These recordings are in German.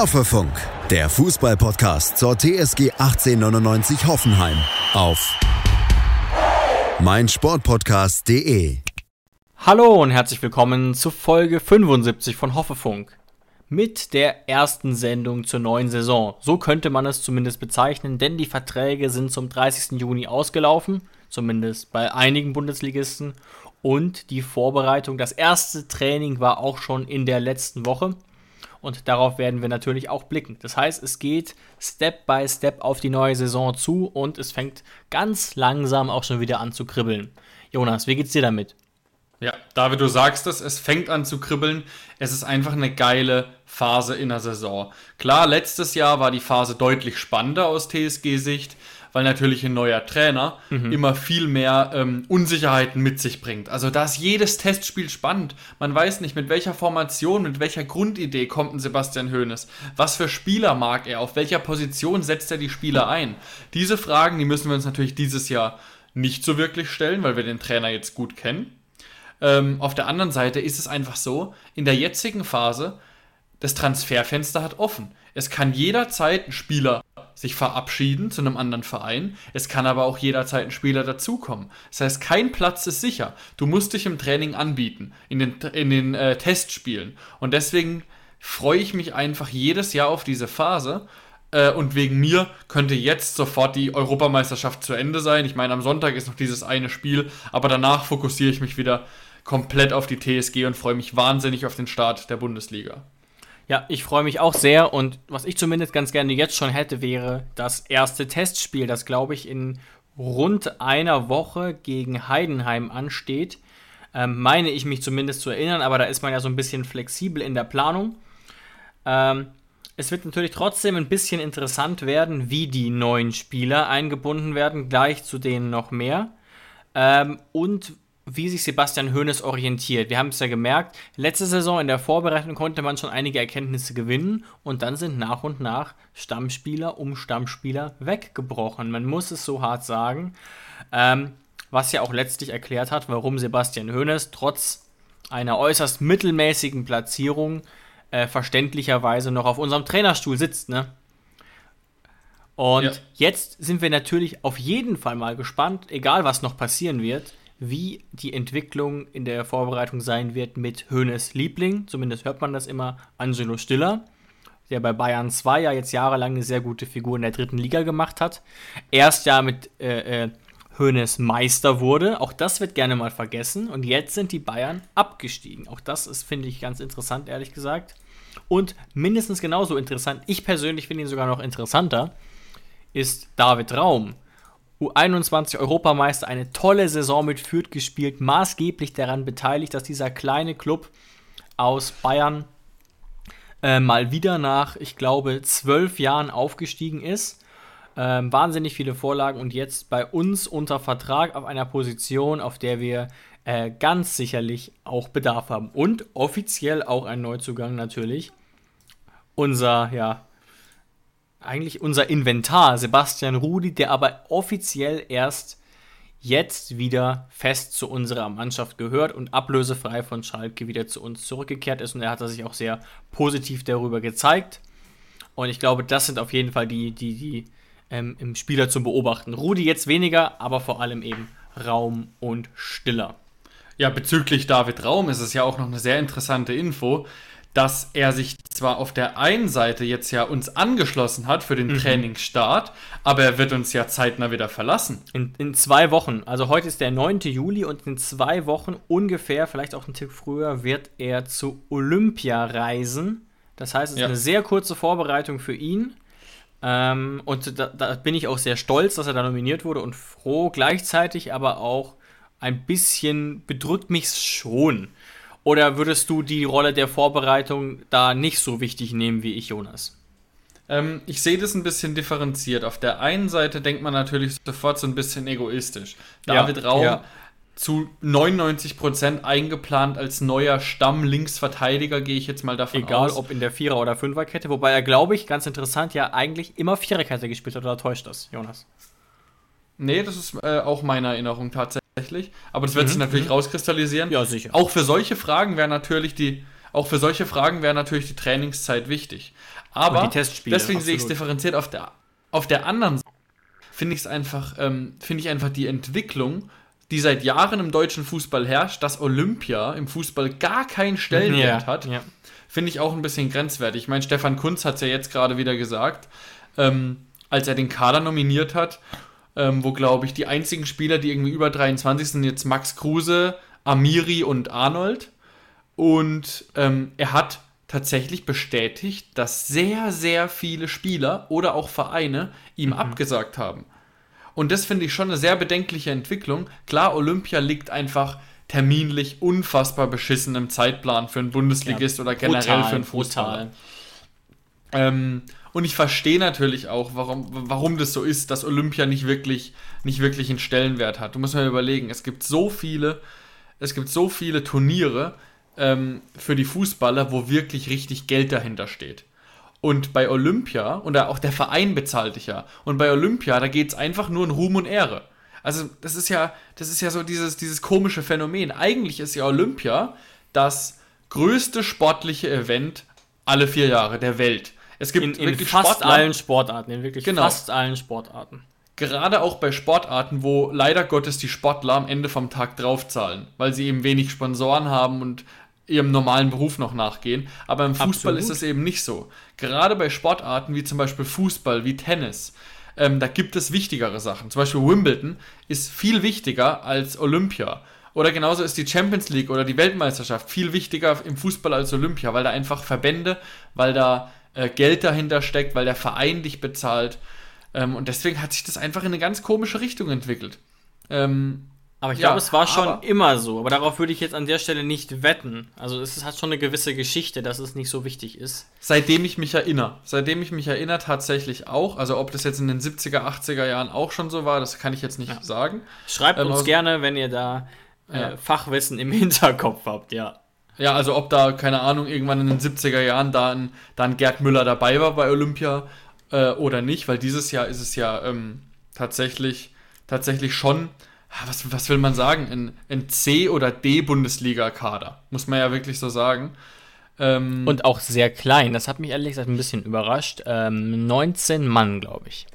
Hoffefunk, der Fußballpodcast zur TSG 1899 Hoffenheim auf meinsportpodcast.de. Hallo und herzlich willkommen zu Folge 75 von Hoffefunk. Mit der ersten Sendung zur neuen Saison. So könnte man es zumindest bezeichnen, denn die Verträge sind zum 30. Juni ausgelaufen, zumindest bei einigen Bundesligisten. Und die Vorbereitung, das erste Training war auch schon in der letzten Woche. Und darauf werden wir natürlich auch blicken. Das heißt, es geht Step by Step auf die neue Saison zu und es fängt ganz langsam auch schon wieder an zu kribbeln. Jonas, wie geht's dir damit? Ja, David, du sagst es, es fängt an zu kribbeln. Es ist einfach eine geile Phase in der Saison. Klar, letztes Jahr war die Phase deutlich spannender aus TSG-Sicht weil natürlich ein neuer Trainer mhm. immer viel mehr ähm, Unsicherheiten mit sich bringt. Also da ist jedes Testspiel spannend. Man weiß nicht, mit welcher Formation, mit welcher Grundidee kommt ein Sebastian Hoeneß. Was für Spieler mag er? Auf welcher Position setzt er die Spieler ein? Diese Fragen, die müssen wir uns natürlich dieses Jahr nicht so wirklich stellen, weil wir den Trainer jetzt gut kennen. Ähm, auf der anderen Seite ist es einfach so, in der jetzigen Phase, das Transferfenster hat offen. Es kann jederzeit ein Spieler sich verabschieden zu einem anderen Verein. Es kann aber auch jederzeit ein Spieler dazukommen. Das heißt, kein Platz ist sicher. Du musst dich im Training anbieten, in den, in den äh, Testspielen. Und deswegen freue ich mich einfach jedes Jahr auf diese Phase. Äh, und wegen mir könnte jetzt sofort die Europameisterschaft zu Ende sein. Ich meine, am Sonntag ist noch dieses eine Spiel, aber danach fokussiere ich mich wieder komplett auf die TSG und freue mich wahnsinnig auf den Start der Bundesliga. Ja, ich freue mich auch sehr und was ich zumindest ganz gerne jetzt schon hätte, wäre das erste Testspiel, das glaube ich in rund einer Woche gegen Heidenheim ansteht. Ähm, meine ich mich zumindest zu erinnern, aber da ist man ja so ein bisschen flexibel in der Planung. Ähm, es wird natürlich trotzdem ein bisschen interessant werden, wie die neuen Spieler eingebunden werden, gleich zu denen noch mehr. Ähm, und wie sich Sebastian Hoeneß orientiert. Wir haben es ja gemerkt, letzte Saison in der Vorbereitung konnte man schon einige Erkenntnisse gewinnen und dann sind nach und nach Stammspieler um Stammspieler weggebrochen. Man muss es so hart sagen. Ähm, was ja auch letztlich erklärt hat, warum Sebastian Hoeneß trotz einer äußerst mittelmäßigen Platzierung äh, verständlicherweise noch auf unserem Trainerstuhl sitzt. Ne? Und ja. jetzt sind wir natürlich auf jeden Fall mal gespannt, egal was noch passieren wird, wie die Entwicklung in der Vorbereitung sein wird mit Höhnes Liebling. Zumindest hört man das immer, Angelo Stiller, der bei Bayern 2 ja jetzt jahrelang eine sehr gute Figur in der dritten Liga gemacht hat. Erst ja mit äh, äh, Hoeneß Meister wurde. Auch das wird gerne mal vergessen. Und jetzt sind die Bayern abgestiegen. Auch das ist, finde ich, ganz interessant, ehrlich gesagt. Und mindestens genauso interessant, ich persönlich finde ihn sogar noch interessanter, ist David Raum. U21 Europameister, eine tolle Saison mit Fürth gespielt, maßgeblich daran beteiligt, dass dieser kleine Club aus Bayern äh, mal wieder nach, ich glaube, zwölf Jahren aufgestiegen ist. Ähm, wahnsinnig viele Vorlagen und jetzt bei uns unter Vertrag auf einer Position, auf der wir äh, ganz sicherlich auch Bedarf haben. Und offiziell auch ein Neuzugang natürlich. Unser, ja, eigentlich unser Inventar, Sebastian Rudi, der aber offiziell erst jetzt wieder fest zu unserer Mannschaft gehört und ablösefrei von Schalke wieder zu uns zurückgekehrt ist. Und er hat sich auch sehr positiv darüber gezeigt. Und ich glaube, das sind auf jeden Fall die, die, die ähm, im Spieler zu beobachten. Rudi jetzt weniger, aber vor allem eben Raum und Stiller. Ja, bezüglich David Raum ist es ja auch noch eine sehr interessante Info dass er sich zwar auf der einen Seite jetzt ja uns angeschlossen hat für den mhm. Trainingsstart, aber er wird uns ja zeitnah wieder verlassen. In, in zwei Wochen, also heute ist der 9. Juli und in zwei Wochen ungefähr, vielleicht auch ein Tick früher, wird er zu Olympia reisen. Das heißt, es ist ja. eine sehr kurze Vorbereitung für ihn. Ähm, und da, da bin ich auch sehr stolz, dass er da nominiert wurde und froh. Gleichzeitig aber auch ein bisschen bedrückt mich schon oder würdest du die Rolle der Vorbereitung da nicht so wichtig nehmen wie ich, Jonas? Ähm, ich sehe das ein bisschen differenziert. Auf der einen Seite denkt man natürlich sofort so ein bisschen egoistisch. David ja, Raum ja. zu 99% eingeplant als neuer Stamm-Linksverteidiger, gehe ich jetzt mal davon Egal, aus. Egal, ob in der Vierer- oder Fünferkette. Wobei er, glaube ich, ganz interessant, ja eigentlich immer Viererkette gespielt hat. Oder täuscht das, Jonas? Nee, das ist äh, auch meine Erinnerung tatsächlich tatsächlich. Aber das wird mhm, sich natürlich mhm. rauskristallisieren. Ja, sicher. Auch für solche Fragen wäre natürlich die Auch für solche Fragen wäre natürlich die Trainingszeit wichtig. Aber deswegen absolut. sehe ich es differenziert auf der, auf der anderen Seite. Finde ich es einfach, ähm, finde ich einfach die Entwicklung, die seit Jahren im deutschen Fußball herrscht, dass Olympia im Fußball gar keinen Stellenwert ja, hat, ja. finde ich auch ein bisschen grenzwertig. Ich meine, Stefan Kunz hat es ja jetzt gerade wieder gesagt, ähm, als er den Kader nominiert hat, ähm, wo, glaube ich, die einzigen Spieler, die irgendwie über 23 sind, jetzt Max Kruse, Amiri und Arnold. Und ähm, er hat tatsächlich bestätigt, dass sehr, sehr viele Spieler oder auch Vereine ihm mhm. abgesagt haben. Und das finde ich schon eine sehr bedenkliche Entwicklung. Klar, Olympia liegt einfach terminlich unfassbar beschissen im Zeitplan für einen Bundesligist ja, oder generell brutal, für einen Fußballer. Ähm, und ich verstehe natürlich auch, warum, warum das so ist, dass Olympia nicht wirklich, nicht wirklich einen Stellenwert hat. Du musst mal überlegen, es gibt so viele, es gibt so viele Turniere ähm, für die Fußballer, wo wirklich richtig Geld dahinter steht. Und bei Olympia, und auch der Verein bezahlt dich ja, und bei Olympia, da geht es einfach nur in Ruhm und Ehre. Also, das ist ja, das ist ja so dieses, dieses komische Phänomen. Eigentlich ist ja Olympia das größte sportliche Event alle vier Jahre der Welt. Es gibt in, in fast Sportler, allen Sportarten, in wirklich genau. fast allen Sportarten. Gerade auch bei Sportarten, wo leider Gottes die Sportler am Ende vom Tag draufzahlen, weil sie eben wenig Sponsoren haben und ihrem normalen Beruf noch nachgehen. Aber im Fußball Absolut. ist es eben nicht so. Gerade bei Sportarten wie zum Beispiel Fußball, wie Tennis, ähm, da gibt es wichtigere Sachen. Zum Beispiel Wimbledon ist viel wichtiger als Olympia. Oder genauso ist die Champions League oder die Weltmeisterschaft viel wichtiger im Fußball als Olympia, weil da einfach Verbände, weil da äh, Geld dahinter steckt, weil der Verein dich bezahlt. Ähm, und deswegen hat sich das einfach in eine ganz komische Richtung entwickelt. Ähm, aber ich ja, glaube, es war schon immer so. Aber darauf würde ich jetzt an der Stelle nicht wetten. Also es hat schon eine gewisse Geschichte, dass es nicht so wichtig ist. Seitdem ich mich erinnere. Seitdem ich mich erinnere, tatsächlich auch. Also ob das jetzt in den 70er, 80er Jahren auch schon so war, das kann ich jetzt nicht ja. sagen. Schreibt ähm, uns also, gerne, wenn ihr da äh, ja. Fachwissen im Hinterkopf habt, ja. Ja, also ob da, keine Ahnung, irgendwann in den 70er Jahren da ein, da ein Gerd Müller dabei war bei Olympia äh, oder nicht, weil dieses Jahr ist es ja ähm, tatsächlich, tatsächlich schon, ah, was, was will man sagen, ein, ein C- oder D-Bundesliga-Kader, muss man ja wirklich so sagen. Ähm, Und auch sehr klein, das hat mich ehrlich gesagt ein bisschen überrascht. Ähm, 19 Mann, glaube ich.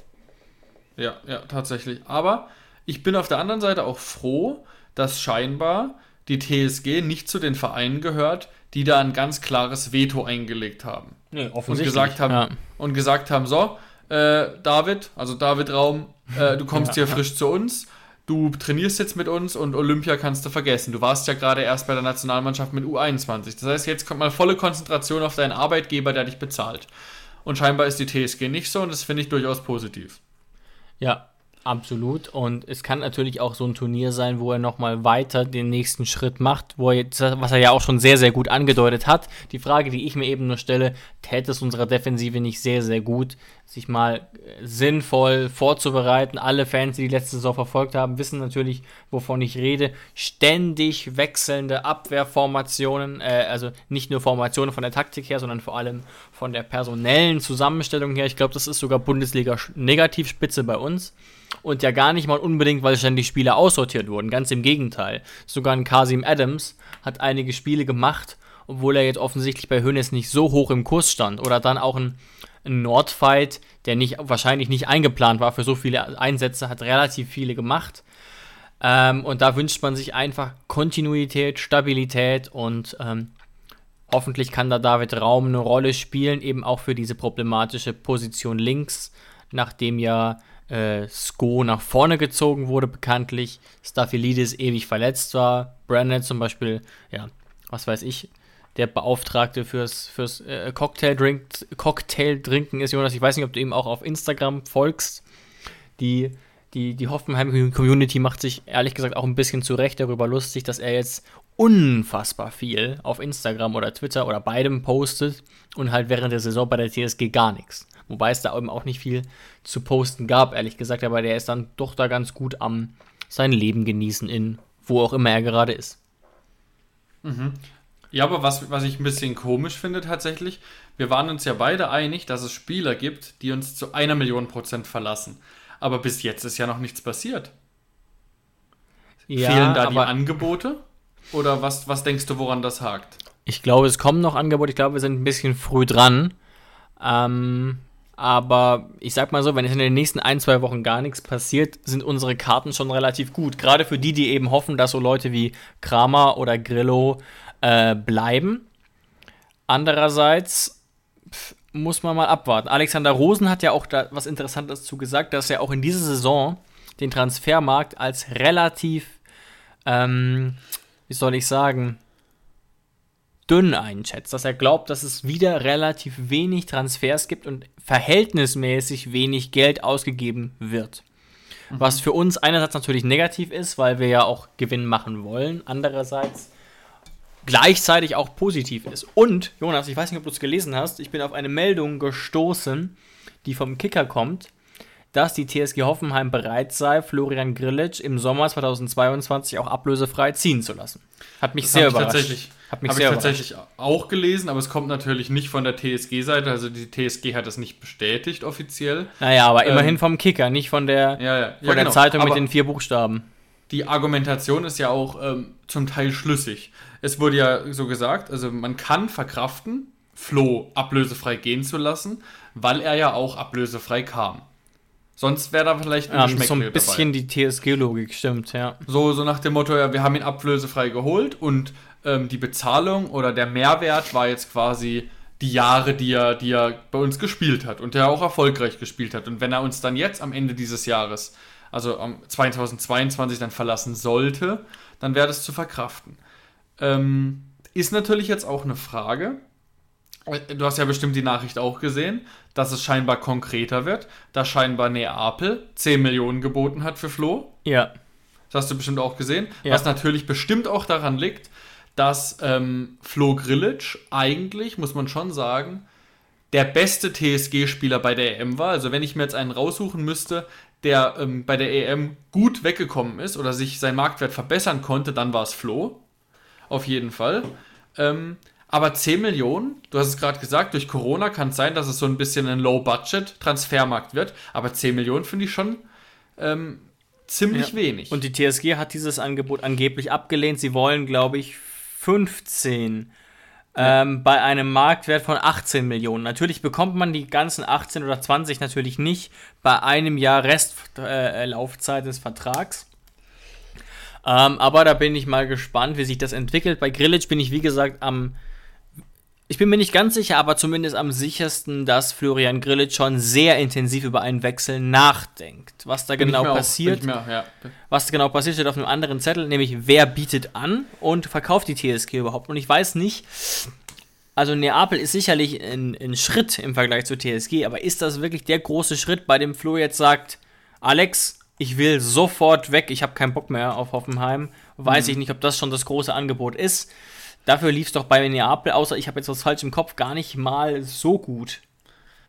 Ja, ja, tatsächlich. Aber ich bin auf der anderen Seite auch froh, dass scheinbar die TSG nicht zu den Vereinen gehört, die da ein ganz klares Veto eingelegt haben. Nee, und gesagt haben, ja. und gesagt haben, so, äh, David, also David Raum, äh, du kommst ja. hier frisch zu uns, du trainierst jetzt mit uns und Olympia kannst du vergessen. Du warst ja gerade erst bei der Nationalmannschaft mit U21. Das heißt, jetzt kommt mal volle Konzentration auf deinen Arbeitgeber, der dich bezahlt. Und scheinbar ist die TSG nicht so und das finde ich durchaus positiv. Ja, Absolut. Und es kann natürlich auch so ein Turnier sein, wo er nochmal weiter den nächsten Schritt macht, wo er jetzt, was er ja auch schon sehr, sehr gut angedeutet hat. Die Frage, die ich mir eben nur stelle, täte es unserer Defensive nicht sehr, sehr gut, sich mal äh, sinnvoll vorzubereiten. Alle Fans, die die letzte Saison verfolgt haben, wissen natürlich, wovon ich rede. Ständig wechselnde Abwehrformationen, äh, also nicht nur Formationen von der Taktik her, sondern vor allem von der personellen Zusammenstellung her. Ich glaube, das ist sogar Bundesliga-Negativspitze bei uns. Und ja gar nicht mal unbedingt, weil ständig Spieler aussortiert wurden. Ganz im Gegenteil. Sogar ein Kasim Adams hat einige Spiele gemacht, obwohl er jetzt offensichtlich bei Hönes nicht so hoch im Kurs stand. Oder dann auch ein, ein Nordfight, der nicht, wahrscheinlich nicht eingeplant war für so viele Einsätze, hat relativ viele gemacht. Ähm, und da wünscht man sich einfach Kontinuität, Stabilität und ähm, hoffentlich kann da David Raum eine Rolle spielen, eben auch für diese problematische Position links, nachdem ja äh, Sko nach vorne gezogen wurde, bekanntlich. Staphylidis ewig verletzt war. Brandon zum Beispiel, ja, was weiß ich, der Beauftragte fürs, fürs äh, Cocktail-Trinken Cocktail ist, Jonas. Ich weiß nicht, ob du ihm auch auf Instagram folgst. Die, die, die Hoffenheim-Community macht sich ehrlich gesagt auch ein bisschen zu Recht darüber lustig, dass er jetzt unfassbar viel auf Instagram oder Twitter oder beidem postet und halt während der Saison bei der TSG gar nichts. Wobei es da eben auch nicht viel zu posten gab, ehrlich gesagt. Aber der ist dann doch da ganz gut am sein Leben genießen in wo auch immer er gerade ist. Mhm. Ja, aber was, was ich ein bisschen komisch finde tatsächlich, wir waren uns ja beide einig, dass es Spieler gibt, die uns zu einer Million Prozent verlassen. Aber bis jetzt ist ja noch nichts passiert. Ja, Fehlen da die Angebote? Oder was, was denkst du, woran das hakt? Ich glaube, es kommen noch Angebote. Ich glaube, wir sind ein bisschen früh dran. Ähm, aber ich sag mal so, wenn es in den nächsten ein, zwei Wochen gar nichts passiert, sind unsere Karten schon relativ gut. Gerade für die, die eben hoffen, dass so Leute wie Kramer oder Grillo äh, bleiben. Andererseits pff, muss man mal abwarten. Alexander Rosen hat ja auch da was Interessantes zu gesagt, dass er auch in dieser Saison den Transfermarkt als relativ, ähm, wie soll ich sagen, dünn einschätzt, dass er glaubt, dass es wieder relativ wenig Transfers gibt und verhältnismäßig wenig Geld ausgegeben wird. Mhm. Was für uns einerseits natürlich negativ ist, weil wir ja auch Gewinn machen wollen, andererseits gleichzeitig auch positiv ist. Und, Jonas, ich weiß nicht, ob du es gelesen hast, ich bin auf eine Meldung gestoßen, die vom Kicker kommt, dass die TSG Hoffenheim bereit sei, Florian Grillitsch im Sommer 2022 auch ablösefrei ziehen zu lassen. Hat mich das sehr überrascht. Tatsächlich, hat mich Habe ich tatsächlich auch gelesen, aber es kommt natürlich nicht von der TSG-Seite. Also die TSG hat das nicht bestätigt offiziell. Naja, aber ähm, immerhin vom Kicker, nicht von der, ja, ja. Von ja, der genau. Zeitung aber mit den vier Buchstaben. Die Argumentation ist ja auch ähm, zum Teil schlüssig. Es wurde ja so gesagt, also man kann verkraften, Flo ablösefrei gehen zu lassen, weil er ja auch ablösefrei kam. Sonst wäre da vielleicht ein ja, So ein bisschen dabei. die TSG-Logik, stimmt, ja. So, so nach dem Motto, ja, wir haben ihn ablösefrei geholt und ähm, die Bezahlung oder der Mehrwert war jetzt quasi die Jahre, die er, die er bei uns gespielt hat und der auch erfolgreich gespielt hat. Und wenn er uns dann jetzt am Ende dieses Jahres, also am 2022, dann verlassen sollte, dann wäre das zu verkraften. Ähm, ist natürlich jetzt auch eine Frage, Du hast ja bestimmt die Nachricht auch gesehen, dass es scheinbar konkreter wird, da scheinbar Neapel 10 Millionen geboten hat für Flo. Ja. Das hast du bestimmt auch gesehen. Ja. Was natürlich bestimmt auch daran liegt, dass ähm, Flo Grillitsch eigentlich, muss man schon sagen, der beste TSG-Spieler bei der EM war. Also wenn ich mir jetzt einen raussuchen müsste, der ähm, bei der EM gut weggekommen ist oder sich sein Marktwert verbessern konnte, dann war es Flo. Auf jeden Fall. Ähm, aber 10 Millionen, du hast es gerade gesagt, durch Corona kann es sein, dass es so ein bisschen ein Low-Budget-Transfermarkt wird. Aber 10 Millionen finde ich schon ähm, ziemlich ja. wenig. Und die TSG hat dieses Angebot angeblich abgelehnt. Sie wollen, glaube ich, 15 ja. ähm, bei einem Marktwert von 18 Millionen. Natürlich bekommt man die ganzen 18 oder 20 natürlich nicht bei einem Jahr Restlaufzeit äh, des Vertrags. Ähm, aber da bin ich mal gespannt, wie sich das entwickelt. Bei Grillage bin ich, wie gesagt, am ich bin mir nicht ganz sicher, aber zumindest am sichersten, dass Florian Grillitsch schon sehr intensiv über einen Wechsel nachdenkt. Was da bin genau passiert, mehr, ja. was da genau passiert, steht auf einem anderen Zettel, nämlich wer bietet an und verkauft die TSG überhaupt. Und ich weiß nicht, also Neapel ist sicherlich ein, ein Schritt im Vergleich zur TSG, aber ist das wirklich der große Schritt, bei dem Flo jetzt sagt, Alex, ich will sofort weg, ich habe keinen Bock mehr auf Hoffenheim. Weiß mhm. ich nicht, ob das schon das große Angebot ist. Dafür lief es doch bei Neapel, außer ich habe jetzt was falsch im Kopf, gar nicht mal so gut.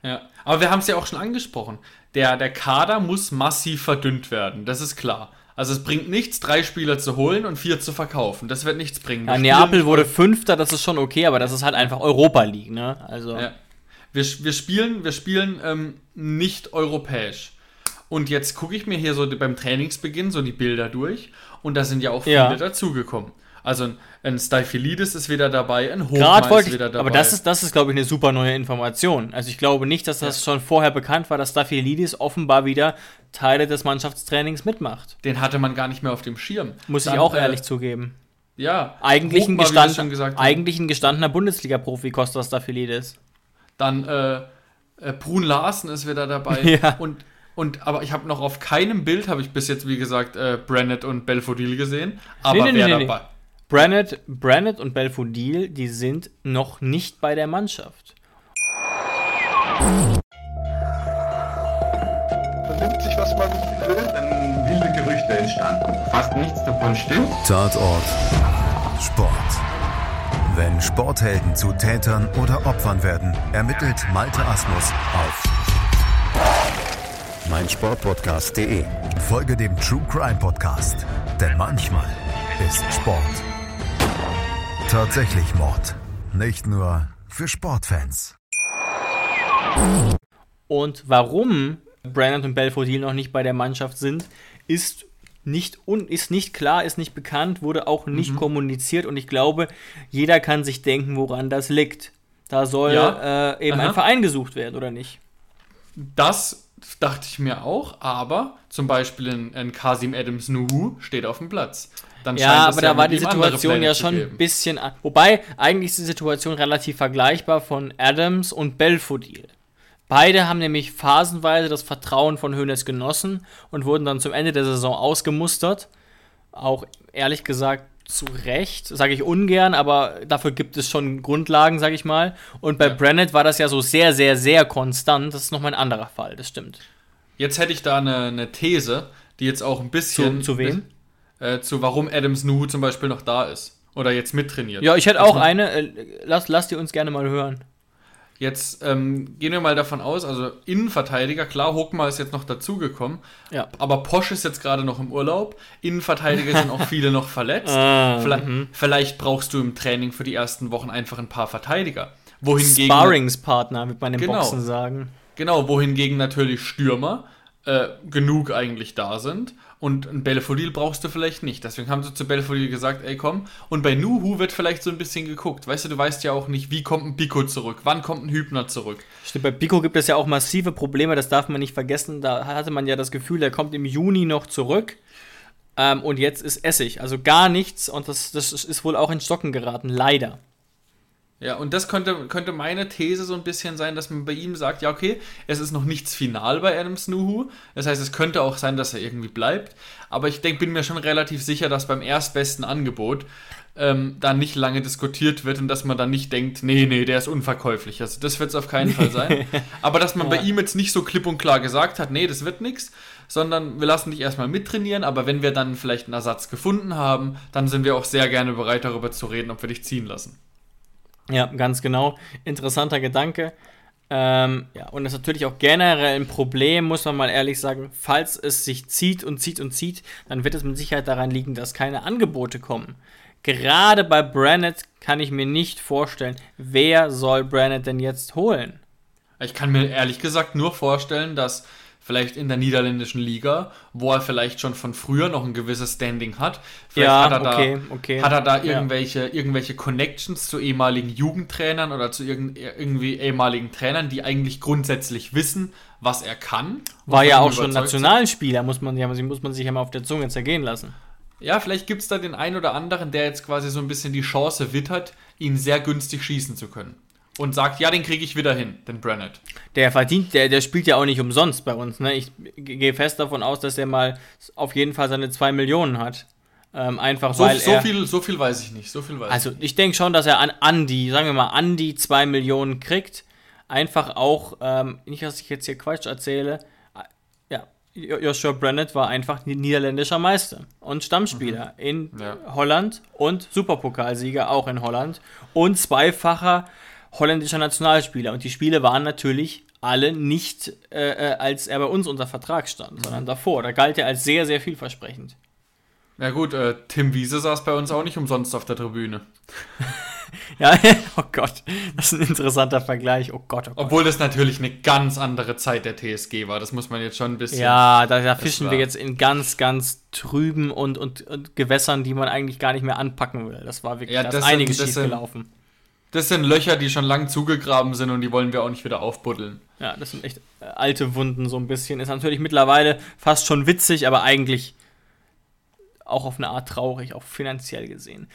Ja, aber wir haben es ja auch schon angesprochen. Der, der Kader muss massiv verdünnt werden, das ist klar. Also es bringt nichts, drei Spieler zu holen und vier zu verkaufen. Das wird nichts bringen. Ja, Neapel wurde Fünfter, das ist schon okay, aber das ist halt einfach Europa League, ne? Also. Ja. Wir, wir spielen, wir spielen ähm, nicht europäisch. Und jetzt gucke ich mir hier so beim Trainingsbeginn so die Bilder durch und da sind ja auch viele ja. dazugekommen. Also ein, ein Staphylides ist wieder dabei, ein Hochmeier ist wieder dabei. Aber das ist, das ist, glaube ich, eine super neue Information. Also ich glaube nicht, dass das ja. schon vorher bekannt war, dass Staphylides offenbar wieder Teile des Mannschaftstrainings mitmacht. Den hatte man gar nicht mehr auf dem Schirm. Muss Dann, ich auch äh, ehrlich zugeben. Ja. Eigentlich, ein, gestand, eigentlich ein gestandener Bundesliga-Profi Costa Staphylides. Dann äh, äh, Brun Larsen ist wieder dabei. Ja. Und und aber ich habe noch auf keinem Bild habe ich bis jetzt wie gesagt äh, Brennett und Belfodil gesehen. Aber nee, nee, wer nee, dabei? Brannett, Brannett und Belfodil, die sind noch nicht bei der Mannschaft. Vernimmt sich, was man will, dann wilde Gerüchte entstanden. Fast nichts davon stimmt. Tatort. Sport. Wenn Sporthelden zu Tätern oder Opfern werden, ermittelt Malte Asmus auf meinsportpodcast.de. Folge dem True Crime Podcast, denn manchmal ist Sport Tatsächlich Mord. Nicht nur für Sportfans. Und warum Brandon und Belfodil noch nicht bei der Mannschaft sind, ist nicht un, ist nicht klar, ist nicht bekannt, wurde auch nicht mhm. kommuniziert und ich glaube, jeder kann sich denken, woran das liegt. Da soll ja. äh, eben Aha. ein Verein gesucht werden, oder nicht? Das dachte ich mir auch, aber zum Beispiel in, in Kasim Adams Nuhu steht auf dem Platz. Dann ja, aber da war die Situation ja schon ein bisschen. Wobei, eigentlich ist die Situation relativ vergleichbar von Adams und Belfodil. Beide haben nämlich phasenweise das Vertrauen von Hoeneß genossen und wurden dann zum Ende der Saison ausgemustert. Auch ehrlich gesagt zu Recht, sage ich ungern, aber dafür gibt es schon Grundlagen, sage ich mal. Und bei ja. Brennett war das ja so sehr, sehr, sehr konstant. Das ist nochmal ein anderer Fall, das stimmt. Jetzt hätte ich da eine, eine These, die jetzt auch ein bisschen. Zu, zu wem? Äh, zu warum Adams Nuhu zum Beispiel noch da ist. Oder jetzt mittrainiert. Ja, ich hätte auch eine. Äh, lass, lass die uns gerne mal hören. Jetzt ähm, gehen wir mal davon aus, also Innenverteidiger, klar, Hockmar ist jetzt noch dazugekommen, ja. aber Posch ist jetzt gerade noch im Urlaub. Innenverteidiger sind auch viele noch verletzt. Ah, vielleicht, mhm. vielleicht, brauchst du im Training für die ersten Wochen einfach ein paar Verteidiger. Wohingegen, Sparringspartner, man im genau, Boxen sagen. Genau, wohingegen natürlich Stürmer äh, genug eigentlich da sind. Und ein Belfodil brauchst du vielleicht nicht. Deswegen haben sie zu Belfodil gesagt, ey komm. Und bei Nuhu wird vielleicht so ein bisschen geguckt. Weißt du, du weißt ja auch nicht, wie kommt ein Pico zurück? Wann kommt ein Hübner zurück? Stimmt, bei Pico gibt es ja auch massive Probleme, das darf man nicht vergessen. Da hatte man ja das Gefühl, der kommt im Juni noch zurück. Ähm, und jetzt ist Essig. Also gar nichts. Und das, das ist wohl auch in Stocken geraten, leider. Ja, und das könnte, könnte meine These so ein bisschen sein, dass man bei ihm sagt, ja, okay, es ist noch nichts final bei Adam Snuhu. Das heißt, es könnte auch sein, dass er irgendwie bleibt. Aber ich denk, bin mir schon relativ sicher, dass beim erstbesten Angebot ähm, da nicht lange diskutiert wird und dass man dann nicht denkt, nee, nee, der ist unverkäuflich. Also das wird es auf keinen Fall sein. Aber dass man ja. bei ihm jetzt nicht so klipp und klar gesagt hat, nee, das wird nichts, sondern wir lassen dich erstmal mittrainieren, aber wenn wir dann vielleicht einen Ersatz gefunden haben, dann sind wir auch sehr gerne bereit, darüber zu reden, ob wir dich ziehen lassen. Ja, ganz genau. Interessanter Gedanke. Ähm, ja, und das ist natürlich auch generell ein Problem, muss man mal ehrlich sagen. Falls es sich zieht und zieht und zieht, dann wird es mit Sicherheit daran liegen, dass keine Angebote kommen. Gerade bei Brannett kann ich mir nicht vorstellen, wer soll Brannett denn jetzt holen? Ich kann mir ehrlich gesagt nur vorstellen, dass vielleicht in der niederländischen Liga, wo er vielleicht schon von früher noch ein gewisses Standing hat. Vielleicht ja, hat er okay, da, okay. Hat er da irgendwelche, ja. irgendwelche Connections zu ehemaligen Jugendtrainern oder zu irgendwie ehemaligen Trainern, die eigentlich grundsätzlich wissen, was er kann? War ja auch schon Nationalspieler, muss man, ja, muss man sich ja mal auf der Zunge zergehen lassen. Ja, vielleicht gibt es da den einen oder anderen, der jetzt quasi so ein bisschen die Chance wittert, ihn sehr günstig schießen zu können und sagt, ja, den kriege ich wieder hin, den Brennett. Der verdient, der, der spielt ja auch nicht umsonst bei uns. Ne? Ich gehe fest davon aus, dass er mal auf jeden Fall seine 2 Millionen hat. Ähm, einfach so, weil so er, viel, so viel weiß ich nicht. So viel weiß also ich denke schon, dass er an, an die, sagen wir mal, an die 2 Millionen kriegt. Einfach auch, ähm, nicht, dass ich jetzt hier Quatsch erzähle, ja, Joshua Brennett war einfach niederländischer Meister und Stammspieler mhm. in ja. Holland und Superpokalsieger auch in Holland und zweifacher holländischer Nationalspieler. Und die Spiele waren natürlich alle nicht, äh, äh, als er bei uns unter Vertrag stand, sondern davor. Da galt er als sehr, sehr vielversprechend. Ja gut, äh, Tim Wiese saß bei uns auch nicht umsonst auf der Tribüne. ja, oh Gott, das ist ein interessanter Vergleich. Oh Gott, oh Gott. Obwohl das natürlich eine ganz andere Zeit der TSG war. Das muss man jetzt schon ein bisschen. Ja, da, da fischen wir jetzt in ganz, ganz trüben und, und, und, Gewässern, die man eigentlich gar nicht mehr anpacken will. Das war wirklich ja, das einiges schiefgelaufen. Das sind Löcher, die schon lang zugegraben sind und die wollen wir auch nicht wieder aufbuddeln. Ja, das sind echt äh, alte Wunden so ein bisschen. Ist natürlich mittlerweile fast schon witzig, aber eigentlich auch auf eine Art traurig, auch finanziell gesehen.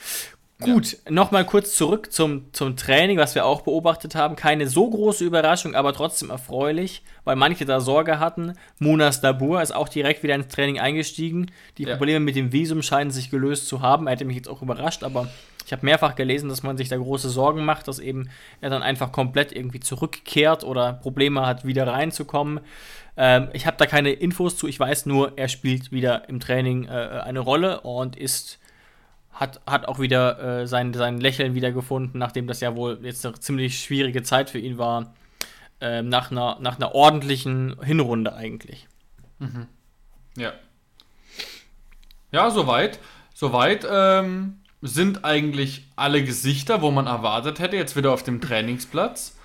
Gut, ja. nochmal kurz zurück zum, zum Training, was wir auch beobachtet haben. Keine so große Überraschung, aber trotzdem erfreulich, weil manche da Sorge hatten. Munas Dabur ist auch direkt wieder ins Training eingestiegen. Die ja. Probleme mit dem Visum scheinen sich gelöst zu haben. Er hätte mich jetzt auch überrascht, aber ich habe mehrfach gelesen, dass man sich da große Sorgen macht, dass eben er dann einfach komplett irgendwie zurückkehrt oder Probleme hat, wieder reinzukommen. Ähm, ich habe da keine Infos zu. Ich weiß nur, er spielt wieder im Training äh, eine Rolle und ist hat, hat auch wieder äh, sein, sein Lächeln wiedergefunden, nachdem das ja wohl jetzt eine ziemlich schwierige Zeit für ihn war, äh, nach, einer, nach einer ordentlichen Hinrunde eigentlich. Mhm. Ja. Ja, soweit. Soweit ähm, sind eigentlich alle Gesichter, wo man erwartet hätte, jetzt wieder auf dem Trainingsplatz.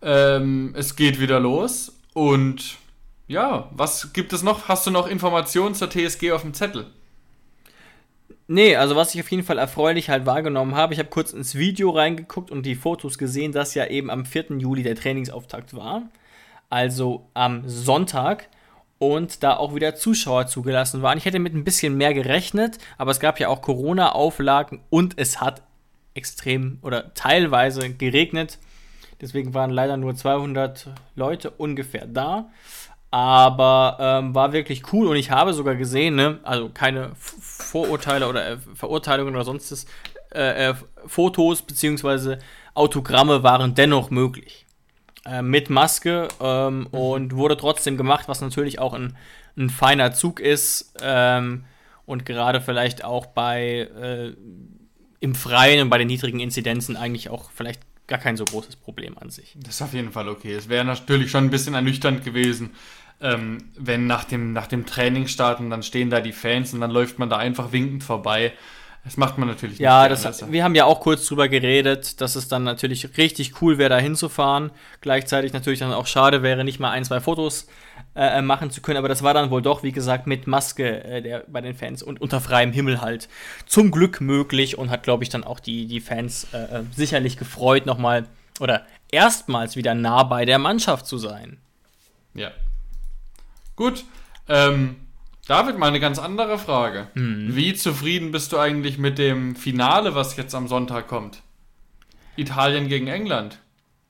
Ähm, es geht wieder los und ja, was gibt es noch? Hast du noch Informationen zur TSG auf dem Zettel? Nee, also was ich auf jeden Fall erfreulich halt wahrgenommen habe, ich habe kurz ins Video reingeguckt und die Fotos gesehen, dass ja eben am 4. Juli der Trainingsauftakt war. Also am Sonntag und da auch wieder Zuschauer zugelassen waren. Ich hätte mit ein bisschen mehr gerechnet, aber es gab ja auch Corona-Auflagen und es hat extrem oder teilweise geregnet. Deswegen waren leider nur 200 Leute ungefähr da. Aber ähm, war wirklich cool und ich habe sogar gesehen, ne, also keine Vorurteile oder äh, Verurteilungen oder sonstes, äh, äh, Fotos bzw. Autogramme waren dennoch möglich. Äh, mit Maske ähm, mhm. und wurde trotzdem gemacht, was natürlich auch ein, ein feiner Zug ist ähm, und gerade vielleicht auch bei äh, im Freien und bei den niedrigen Inzidenzen eigentlich auch vielleicht gar kein so großes Problem an sich. Das ist auf jeden Fall okay. Es wäre natürlich schon ein bisschen ernüchternd gewesen, ähm, wenn nach dem, nach dem Training starten, dann stehen da die Fans und dann läuft man da einfach winkend vorbei. Das macht man natürlich nicht. Ja, das, wir haben ja auch kurz drüber geredet, dass es dann natürlich richtig cool wäre, da hinzufahren. Gleichzeitig natürlich dann auch schade wäre, nicht mal ein, zwei Fotos äh, machen zu können. Aber das war dann wohl doch, wie gesagt, mit Maske äh, der, bei den Fans und unter freiem Himmel halt zum Glück möglich und hat, glaube ich, dann auch die, die Fans äh, äh, sicherlich gefreut, nochmal oder erstmals wieder nah bei der Mannschaft zu sein. Ja. Gut. Ähm, David, mal eine ganz andere Frage. Mhm. Wie zufrieden bist du eigentlich mit dem Finale, was jetzt am Sonntag kommt? Italien gegen England.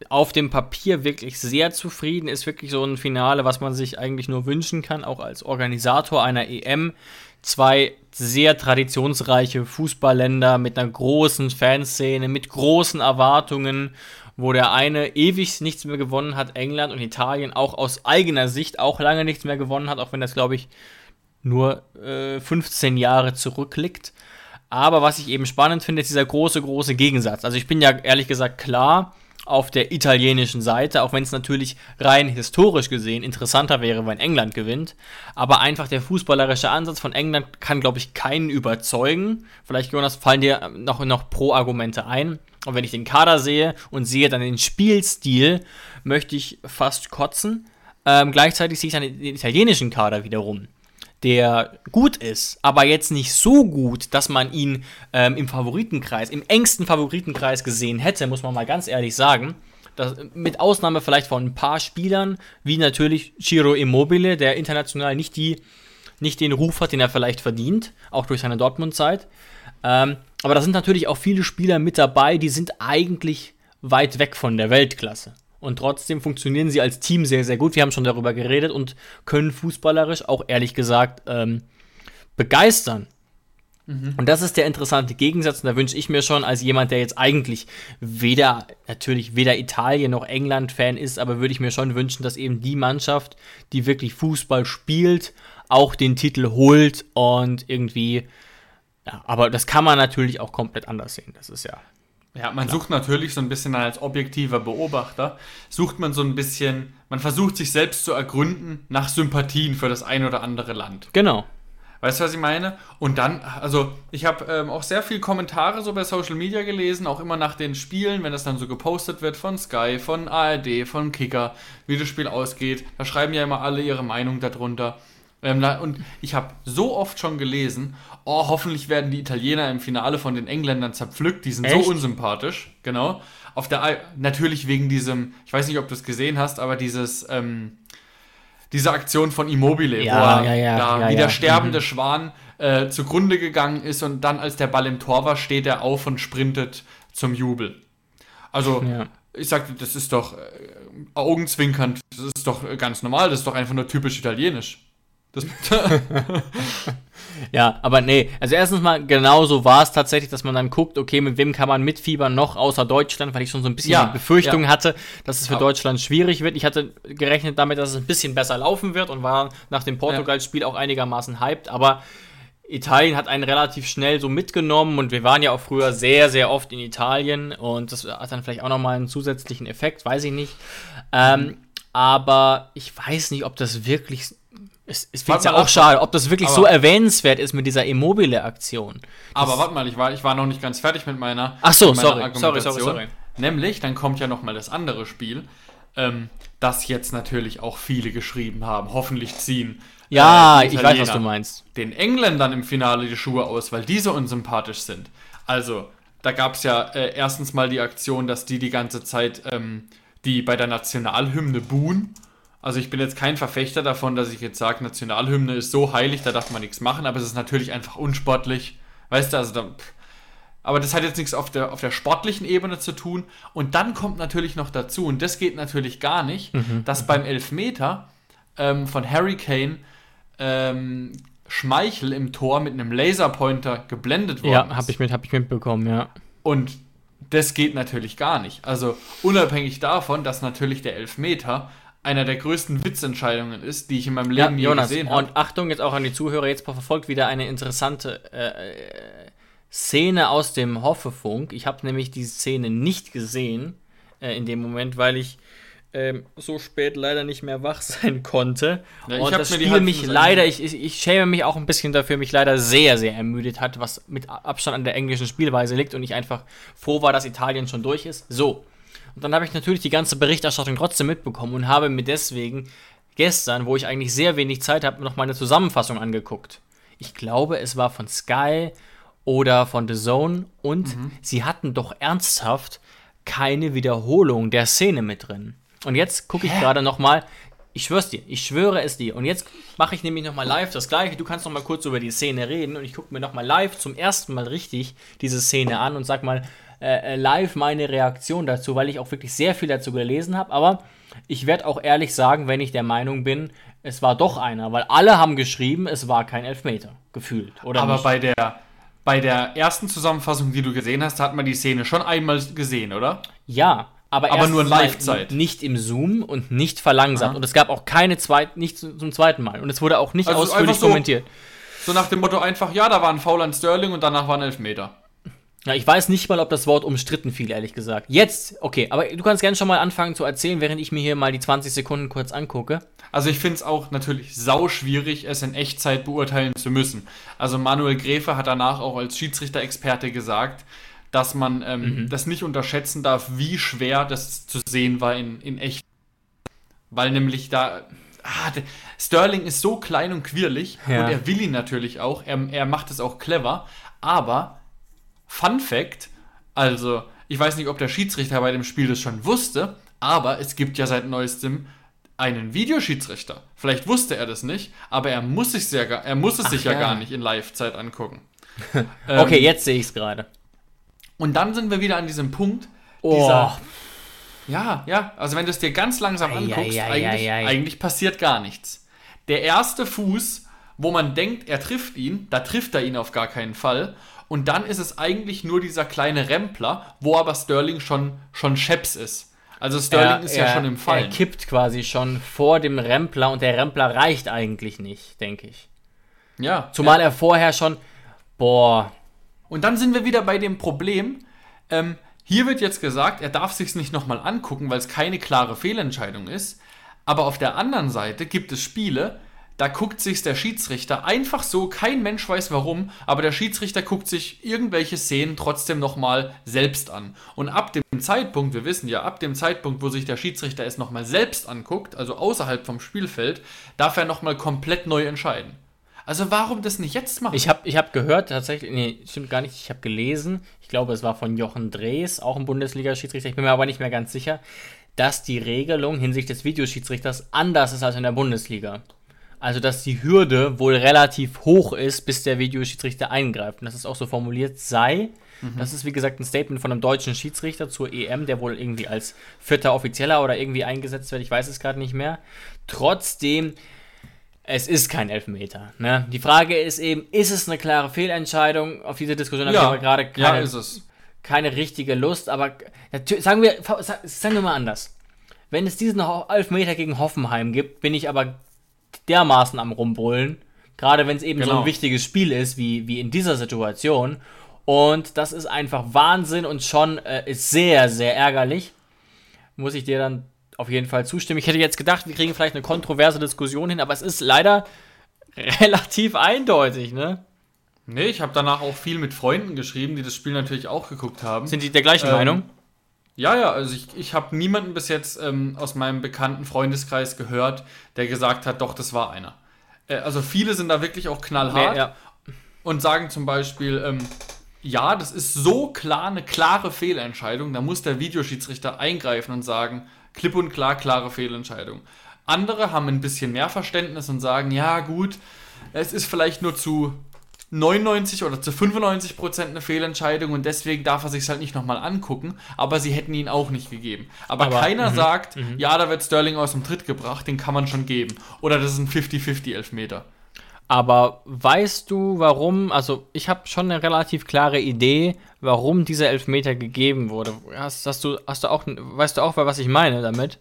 Auf dem Papier wirklich sehr zufrieden. Ist wirklich so ein Finale, was man sich eigentlich nur wünschen kann, auch als Organisator einer EM. Zwei sehr traditionsreiche Fußballländer mit einer großen Fanszene, mit großen Erwartungen wo der eine ewig nichts mehr gewonnen hat, England und Italien auch aus eigener Sicht auch lange nichts mehr gewonnen hat, auch wenn das, glaube ich, nur äh, 15 Jahre zurückliegt. Aber was ich eben spannend finde, ist dieser große, große Gegensatz. Also ich bin ja ehrlich gesagt klar auf der italienischen Seite, auch wenn es natürlich rein historisch gesehen interessanter wäre, wenn England gewinnt. Aber einfach der fußballerische Ansatz von England kann, glaube ich, keinen überzeugen. Vielleicht, Jonas, fallen dir noch, noch Pro-Argumente ein. Und wenn ich den Kader sehe und sehe dann den Spielstil, möchte ich fast kotzen. Ähm, gleichzeitig sehe ich dann den italienischen Kader wiederum der gut ist, aber jetzt nicht so gut, dass man ihn ähm, im Favoritenkreis, im engsten Favoritenkreis gesehen hätte, muss man mal ganz ehrlich sagen. Das, mit Ausnahme vielleicht von ein paar Spielern, wie natürlich Ciro Immobile, der international nicht, die, nicht den Ruf hat, den er vielleicht verdient, auch durch seine Dortmund-Zeit. Ähm, aber da sind natürlich auch viele Spieler mit dabei, die sind eigentlich weit weg von der Weltklasse. Und trotzdem funktionieren sie als Team sehr, sehr gut. Wir haben schon darüber geredet und können fußballerisch auch ehrlich gesagt ähm, begeistern. Mhm. Und das ist der interessante Gegensatz. Und da wünsche ich mir schon, als jemand, der jetzt eigentlich weder, natürlich weder Italien noch England-Fan ist, aber würde ich mir schon wünschen, dass eben die Mannschaft, die wirklich Fußball spielt, auch den Titel holt und irgendwie. Ja, aber das kann man natürlich auch komplett anders sehen. Das ist ja ja, man Klar. sucht natürlich so ein bisschen als objektiver Beobachter, sucht man so ein bisschen, man versucht sich selbst zu ergründen nach Sympathien für das ein oder andere Land. Genau. Weißt du, was ich meine? Und dann, also ich habe ähm, auch sehr viele Kommentare so bei Social Media gelesen, auch immer nach den Spielen, wenn das dann so gepostet wird von Sky, von ARD, von Kicker, wie das Spiel ausgeht. Da schreiben ja immer alle ihre Meinung darunter. Ähm, und ich habe so oft schon gelesen, oh, hoffentlich werden die Italiener im Finale von den Engländern zerpflückt, die sind Echt? so unsympathisch, genau. Auf der, natürlich wegen diesem, ich weiß nicht, ob du es gesehen hast, aber dieses, ähm, diese Aktion von Immobile, ja, wo er ja, ja, da wie der sterbende mhm. Schwan äh, zugrunde gegangen ist und dann, als der Ball im Tor war, steht er auf und sprintet zum Jubel. Also, ich sagte, das ist doch äh, augenzwinkernd, das ist doch ganz normal, das ist doch einfach nur typisch italienisch. ja, aber nee, also erstens mal, genau so war es tatsächlich, dass man dann guckt, okay, mit wem kann man mitfiebern noch außer Deutschland, weil ich schon so ein bisschen ja, die Befürchtung ja. hatte, dass es für. Deutschland schwierig wird. Ich hatte gerechnet damit, dass es ein bisschen besser laufen wird und war nach dem Portugal-Spiel auch einigermaßen hyped, aber Italien hat einen relativ schnell so mitgenommen und wir waren ja auch früher sehr, sehr oft in Italien und das hat dann vielleicht auch nochmal einen zusätzlichen Effekt, weiß ich nicht. Ähm, mhm. aber ich weiß nicht, ob das wirklich es, es finde ja auch schade, ob das wirklich so erwähnenswert ist mit dieser Immobile-Aktion. Aber warte mal, ich war, ich war noch nicht ganz fertig mit meiner. Ach so, meiner sorry, sorry, sorry, sorry. Nämlich, dann kommt ja noch mal das andere Spiel. ähm, das jetzt natürlich auch viele geschrieben haben. Hoffentlich ziehen. Ja, äh, ich weiß, was du meinst. Den Engländern im Finale die Schuhe aus, weil diese unsympathisch sind. Also, da gab es ja äh, erstens mal die Aktion, dass die die ganze Zeit ähm, die bei der Nationalhymne buhen. Also ich bin jetzt kein Verfechter davon, dass ich jetzt sage, Nationalhymne ist so heilig, da darf man nichts machen, aber es ist natürlich einfach unsportlich. Weißt du, also da, aber das hat jetzt nichts auf der, auf der sportlichen Ebene zu tun. Und dann kommt natürlich noch dazu, und das geht natürlich gar nicht, dass beim Elfmeter ähm, von Harry Kane ähm, Schmeichel im Tor mit einem Laserpointer geblendet worden Ja, ist. habe ich, mit, hab ich mitbekommen, ja. Und das geht natürlich gar nicht. Also unabhängig davon, dass natürlich der Elfmeter einer der größten Witzentscheidungen ist, die ich in meinem Ja, Leben je Jonas, gesehen habe. und Achtung jetzt auch an die Zuhörer, jetzt verfolgt wieder eine interessante äh, Szene aus dem Hoffefunk. Ich habe nämlich die Szene nicht gesehen äh, in dem Moment, weil ich ähm, so spät leider nicht mehr wach sein konnte. Ja, ich und das Spiel mich leider, ich, ich, ich schäme mich auch ein bisschen dafür, mich leider sehr, sehr ermüdet hat, was mit Abstand an der englischen Spielweise liegt und ich einfach froh war, dass Italien schon durch ist. So. Und dann habe ich natürlich die ganze Berichterstattung trotzdem mitbekommen und habe mir deswegen gestern, wo ich eigentlich sehr wenig Zeit habe, noch meine Zusammenfassung angeguckt. Ich glaube, es war von Sky oder von The Zone und sie hatten doch ernsthaft keine Wiederholung der Szene mit drin. Und jetzt gucke ich gerade noch mal. Ich schwör's dir, ich schwöre es dir. Und jetzt mache ich nämlich noch mal live das gleiche. Du kannst noch mal kurz über die Szene reden und ich gucke mir noch mal live zum ersten Mal richtig diese Szene an und sag mal äh, äh, live meine Reaktion dazu, weil ich auch wirklich sehr viel dazu gelesen habe. Aber ich werde auch ehrlich sagen, wenn ich der Meinung bin, es war doch einer, weil alle haben geschrieben, es war kein Elfmeter, gefühlt. Oder Aber nicht? bei der, bei der ersten Zusammenfassung, die du gesehen hast, hat man die Szene schon einmal gesehen, oder? Ja, aber, Aber nur in Live-Zeit. Nicht im Zoom und nicht verlangsamt. Aha. Und es gab auch keine zweit, nicht zu- zum zweiten Mal. Und es wurde auch nicht Also ausführlich so- kommentiert. So nach dem Motto einfach, ja, da war ein Foul an Sterling und danach war ein Elfmeter. Ja, ich weiß nicht mal, ob das Wort umstritten fiel, ehrlich gesagt. Jetzt, okay, aber du kannst gerne schon mal anfangen zu erzählen, während ich mir hier mal die 20 Sekunden kurz angucke. Also ich finde es auch natürlich sau schwierig, es in Echtzeit beurteilen zu müssen. Also Manuel Gräfe hat danach auch als Schiedsrichter-Experte gesagt, dass man ähm, das nicht unterschätzen darf, wie schwer das zu sehen war in, in echt. Weil nämlich da. Ah, der, Sterling ist so klein und quirlig Ja. und er will ihn natürlich auch. Er, er macht es auch clever. Aber, Fun Fact, also, ich weiß nicht, ob der Schiedsrichter bei dem Spiel das schon wusste, aber es gibt ja seit neuestem einen Videoschiedsrichter. Vielleicht wusste er das nicht, aber er muss, sich sehr, er muss es sich ja. ja. gar nicht in Live-Zeit angucken. Okay, Ähm, jetzt sehe ich es gerade. Und dann sind wir wieder an diesem Punkt, Oh, dieser, ja, ja, also wenn du es dir ganz langsam Ei, anguckst, ei, ei, eigentlich, ei, ei. eigentlich passiert gar nichts. Der erste Fuß, wo man denkt, er trifft ihn, da trifft er ihn auf gar keinen Fall. Und dann ist es eigentlich nur dieser kleine Rempler, wo aber Sterling schon, schon Scheps ist. Also Sterling ist ja schon im Er Fallen. kippt quasi schon vor dem Rempler und der Rempler reicht eigentlich nicht, denke ich. Ja, Zumal ja. er vorher schon, boah, Und dann sind wir wieder bei dem Problem, ähm, hier wird jetzt gesagt, er darf sich nicht nochmal angucken, weil es keine klare Fehlentscheidung ist. Aber auf der anderen Seite gibt es Spiele, da guckt sich der Schiedsrichter einfach so, kein Mensch weiß warum, aber der Schiedsrichter guckt sich irgendwelche Szenen trotzdem nochmal selbst an. Und ab dem Zeitpunkt, wir wissen ja, ab dem Zeitpunkt, wo sich der Schiedsrichter es nochmal selbst anguckt, also außerhalb vom Spielfeld, darf er nochmal komplett neu entscheiden. Also warum das nicht jetzt machen? Ich habe ich hab gehört, tatsächlich, nee, stimmt gar nicht, ich habe gelesen, ich glaube, es war von Jochen Drees, auch ein Bundesliga-Schiedsrichter, ich bin mir aber nicht mehr ganz sicher, dass die Regelung hinsichtlich des Videoschiedsrichters anders ist als in der Bundesliga. Also, dass die Hürde wohl relativ hoch ist, bis der Videoschiedsrichter eingreift. Und dass es auch so formuliert sei. Das ist, wie gesagt, ein Statement von einem deutschen Schiedsrichter zur EM, der wohl irgendwie als vierter Offizieller oder irgendwie eingesetzt wird. Ich weiß es gerade nicht mehr. Trotzdem es ist kein Elfmeter. Ne? Die Frage ist eben, ist es eine klare Fehlentscheidung? Auf diese Diskussion habe ich aber gerade ja, keine, ist es. keine richtige Lust. Aber sagen wir, sa- sagen wir mal anders. Wenn es diesen Elfmeter gegen Hoffenheim gibt, bin ich aber dermaßen am Rumbrüllen. Gerade wenn es eben so Genau. ein wichtiges Spiel ist, wie, wie in dieser Situation. Und das ist einfach Wahnsinn und schon äh, ist sehr, sehr ärgerlich. Muss ich dir dann auf jeden Fall zustimmen. Ich hätte jetzt gedacht, wir kriegen vielleicht eine kontroverse Diskussion hin, aber es ist leider relativ eindeutig, ne? Nee, ich habe danach auch viel mit Freunden geschrieben, die das Spiel natürlich auch geguckt haben. Sind die der gleichen Ähm, Meinung? Ja, ja, also ich, ich habe niemanden bis jetzt ähm, aus meinem bekannten Freundeskreis gehört, der gesagt hat, doch, das war einer. Äh, also viele sind da wirklich auch knallhart Nee, ja. und sagen zum Beispiel, ähm, ja, das ist so klar eine klare Fehlentscheidung, da muss der Videoschiedsrichter eingreifen und sagen, klipp und klar, klare Fehlentscheidung. Andere haben ein bisschen mehr Verständnis und sagen, ja gut, es ist vielleicht nur zu 99 oder zu 95 Prozent eine Fehlentscheidung und deswegen darf er sich halt nicht nochmal angucken, aber sie hätten ihn auch nicht gegeben. Aber, Aber- keiner mhm, sagt, ja, da wird Sterling aus dem Tritt gebracht, den kann man schon geben. Oder das ist ein 50-50 Elfmeter. Aber weißt du, warum? Also, ich habe schon eine relativ klare Idee, warum dieser Elfmeter gegeben wurde. Hast, hast du, hast du auch, weißt du auch, was ich meine damit?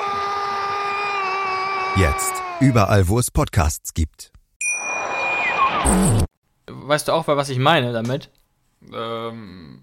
Jetzt überall, wo es Podcasts gibt. Weißt du auch, was ich meine damit? Ähm,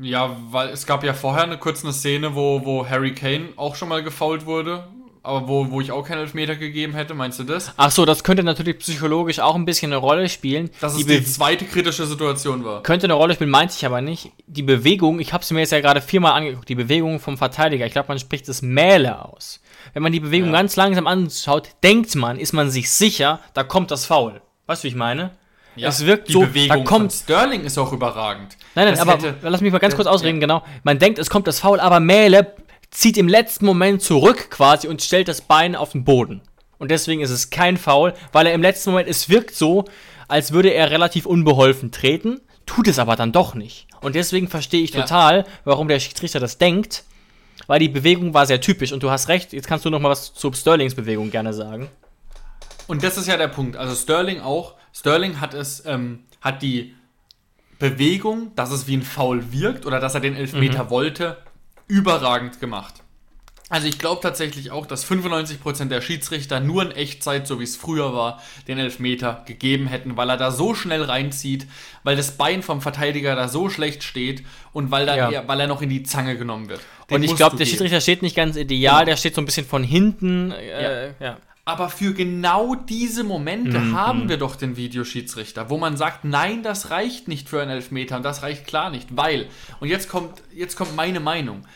ja, weil es gab ja vorher eine kurze eine Szene, wo, wo Harry Kane auch schon mal gefoult wurde, aber wo, wo ich auch keinen Elfmeter gegeben hätte, meinst du das? Ach so, das könnte natürlich psychologisch auch ein bisschen eine Rolle spielen. Dass die es die Be- zweite kritische Situation war. könnte eine Rolle spielen, meinte ich aber nicht. Die Bewegung, ich habe es mir jetzt ja gerade viermal angeguckt, die Bewegung vom Verteidiger, ich glaube, man spricht es Mähle aus. Wenn man die Bewegung Ja. ganz langsam anschaut, denkt man, ist man sich sicher, da kommt das Foul. Weißt du, wie ich meine? es wirkt die so, Bewegung da kommt. Sterling ist auch überragend. Nein, nein, Das aber hätte- lass mich mal ganz kurz ausreden, genau. Man denkt, es kommt das Foul, aber Mähle zieht im letzten Moment zurück quasi und stellt das Bein auf den Boden. Und deswegen ist es kein Foul, weil er im letzten Moment, es wirkt so, als würde er relativ unbeholfen treten, tut es aber dann doch nicht. Und deswegen verstehe ich Ja. total, warum der Schiedsrichter das denkt, weil die Bewegung war sehr typisch. Und du hast recht, jetzt kannst du noch mal was zu Sterlings Bewegung gerne sagen. Und das ist ja der Punkt. Also Sterling auch. Sterling hat es, ähm, hat die Bewegung, dass es wie ein Foul wirkt oder dass er den Elfmeter Mhm. wollte, überragend gemacht. Also ich glaube tatsächlich auch, dass 95% der Schiedsrichter nur in Echtzeit, so wie es früher war, den Elfmeter gegeben hätten, weil er da so schnell reinzieht, weil das Bein vom Verteidiger da so schlecht steht und weil, da Ja. er, weil er noch in die Zange genommen wird. Den Und ich glaube, der geben. Schiedsrichter steht nicht ganz ideal, der steht so ein bisschen von hinten. Äh, ja. Aber für genau diese Momente Mhm. haben wir doch den Videoschiedsrichter, wo man sagt, nein, das reicht nicht für einen Elfmeter und das reicht klar nicht, weil, und jetzt kommt, jetzt kommt meine Meinung,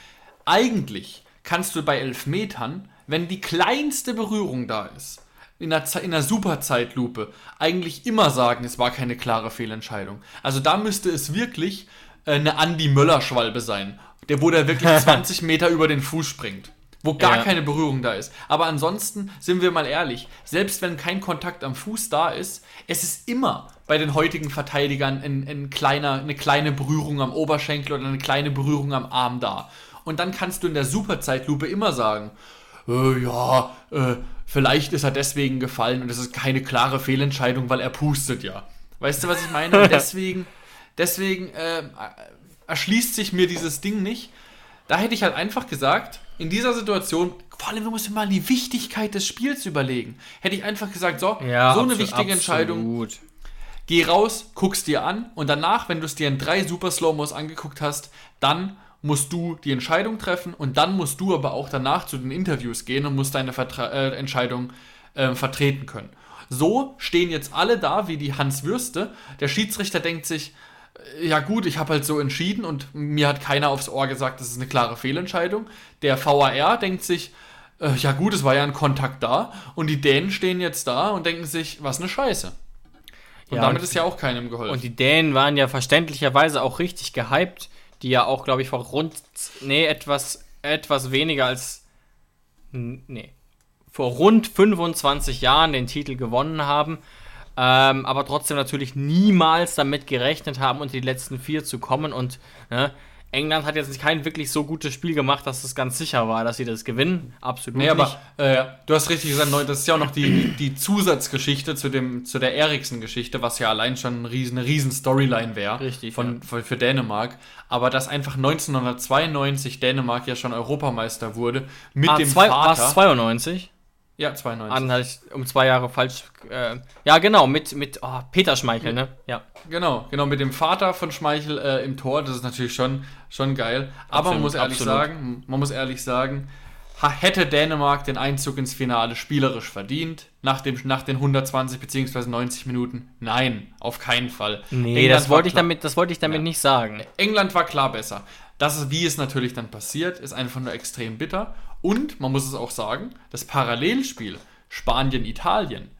eigentlich kannst du bei Elfmetern, wenn die kleinste Berührung da ist, in Ze- in der Superzeitlupe, eigentlich immer sagen, es war keine klare Fehlentscheidung. Also da müsste es wirklich äh, eine Andi Möller-Schwalbe sein, der, wo der wirklich 20 Meter über den Fuß springt. Wo gar Ja. keine Berührung da ist. Aber ansonsten sind wir mal ehrlich, selbst wenn kein Kontakt am Fuß da ist, es ist immer bei den heutigen Verteidigern ein, ein kleiner, eine kleine Berührung am Oberschenkel oder eine kleine Berührung am Arm da. Und dann kannst du in der Superzeitlupe immer sagen, äh, ja, äh, vielleicht ist er deswegen gefallen und es ist keine klare Fehlentscheidung, weil er pustet ja. Weißt du, was ich meine? Und deswegen, deswegen äh, erschließt sich mir dieses Ding nicht. Da hätte ich halt einfach gesagt, in dieser Situation, vor allem, du musst dir mal die Wichtigkeit des Spiels überlegen. Hätte ich einfach gesagt, so, so eine absolut, wichtige Entscheidung, absolut. geh raus, guck's dir an und danach, wenn du es dir in drei Super Slow-Mos angeguckt hast, dann musst du die Entscheidung treffen und dann musst du aber auch danach zu den Interviews gehen und musst deine Vertra äh, Entscheidung äh, vertreten können. So stehen jetzt alle da wie die Hans Würste. Der Schiedsrichter denkt sich, äh, ja gut, ich habe halt so entschieden und mir hat keiner aufs Ohr gesagt, das ist eine klare Fehlentscheidung. Der VAR denkt sich, äh, ja gut, es war ja ein Kontakt da und die Dänen stehen jetzt da und denken sich, was eine Scheiße. Und Ja, damit und- ist ja auch keinem geholfen. Und die Dänen waren ja verständlicherweise auch richtig gehypt, die ja auch, glaube ich, vor rund, nee, etwas, etwas weniger als, nee, vor rund 25 Jahren den Titel gewonnen haben, ähm, aber trotzdem natürlich niemals damit gerechnet haben, unter die letzten vier zu kommen und ne, England hat jetzt kein wirklich so gutes Spiel gemacht, dass es ganz sicher war, dass sie das gewinnen. Absolut Nee, nicht. aber äh, du hast richtig gesagt, das ist ja auch noch die, die Zusatzgeschichte zu, dem, zu der Eriksen-Geschichte, was ja allein schon eine riesen, eine riesen Storyline wäre Richtig, von, für, für Dänemark. Aber dass einfach 1992 Dänemark ja schon Europameister wurde mit ah, dem zwei, Vater. War es 92? Ja, 92. Ah, dann hatte ich um zwei Jahre falsch. Äh, ja, genau, mit, mit oh, Peter Schmeichel, ne? Ja. Genau, genau, mit dem Vater von Schmeichel äh, im Tor, das ist natürlich schon, schon geil. Aber man Absolut, muss ehrlich absolut. sagen, man muss ehrlich sagen, hätte Dänemark den Einzug ins Finale spielerisch verdient, nach, dem, nach den 120 bzw. 90 Minuten? Nein, auf keinen Fall. Nee, England das wollte ich damit, das wollte ich damit Ja. nicht sagen. England war klar besser. Das ist, wie es natürlich dann passiert, ist einfach nur extrem bitter. Und man muss es auch sagen, das Parallelspiel Spanien-Italien,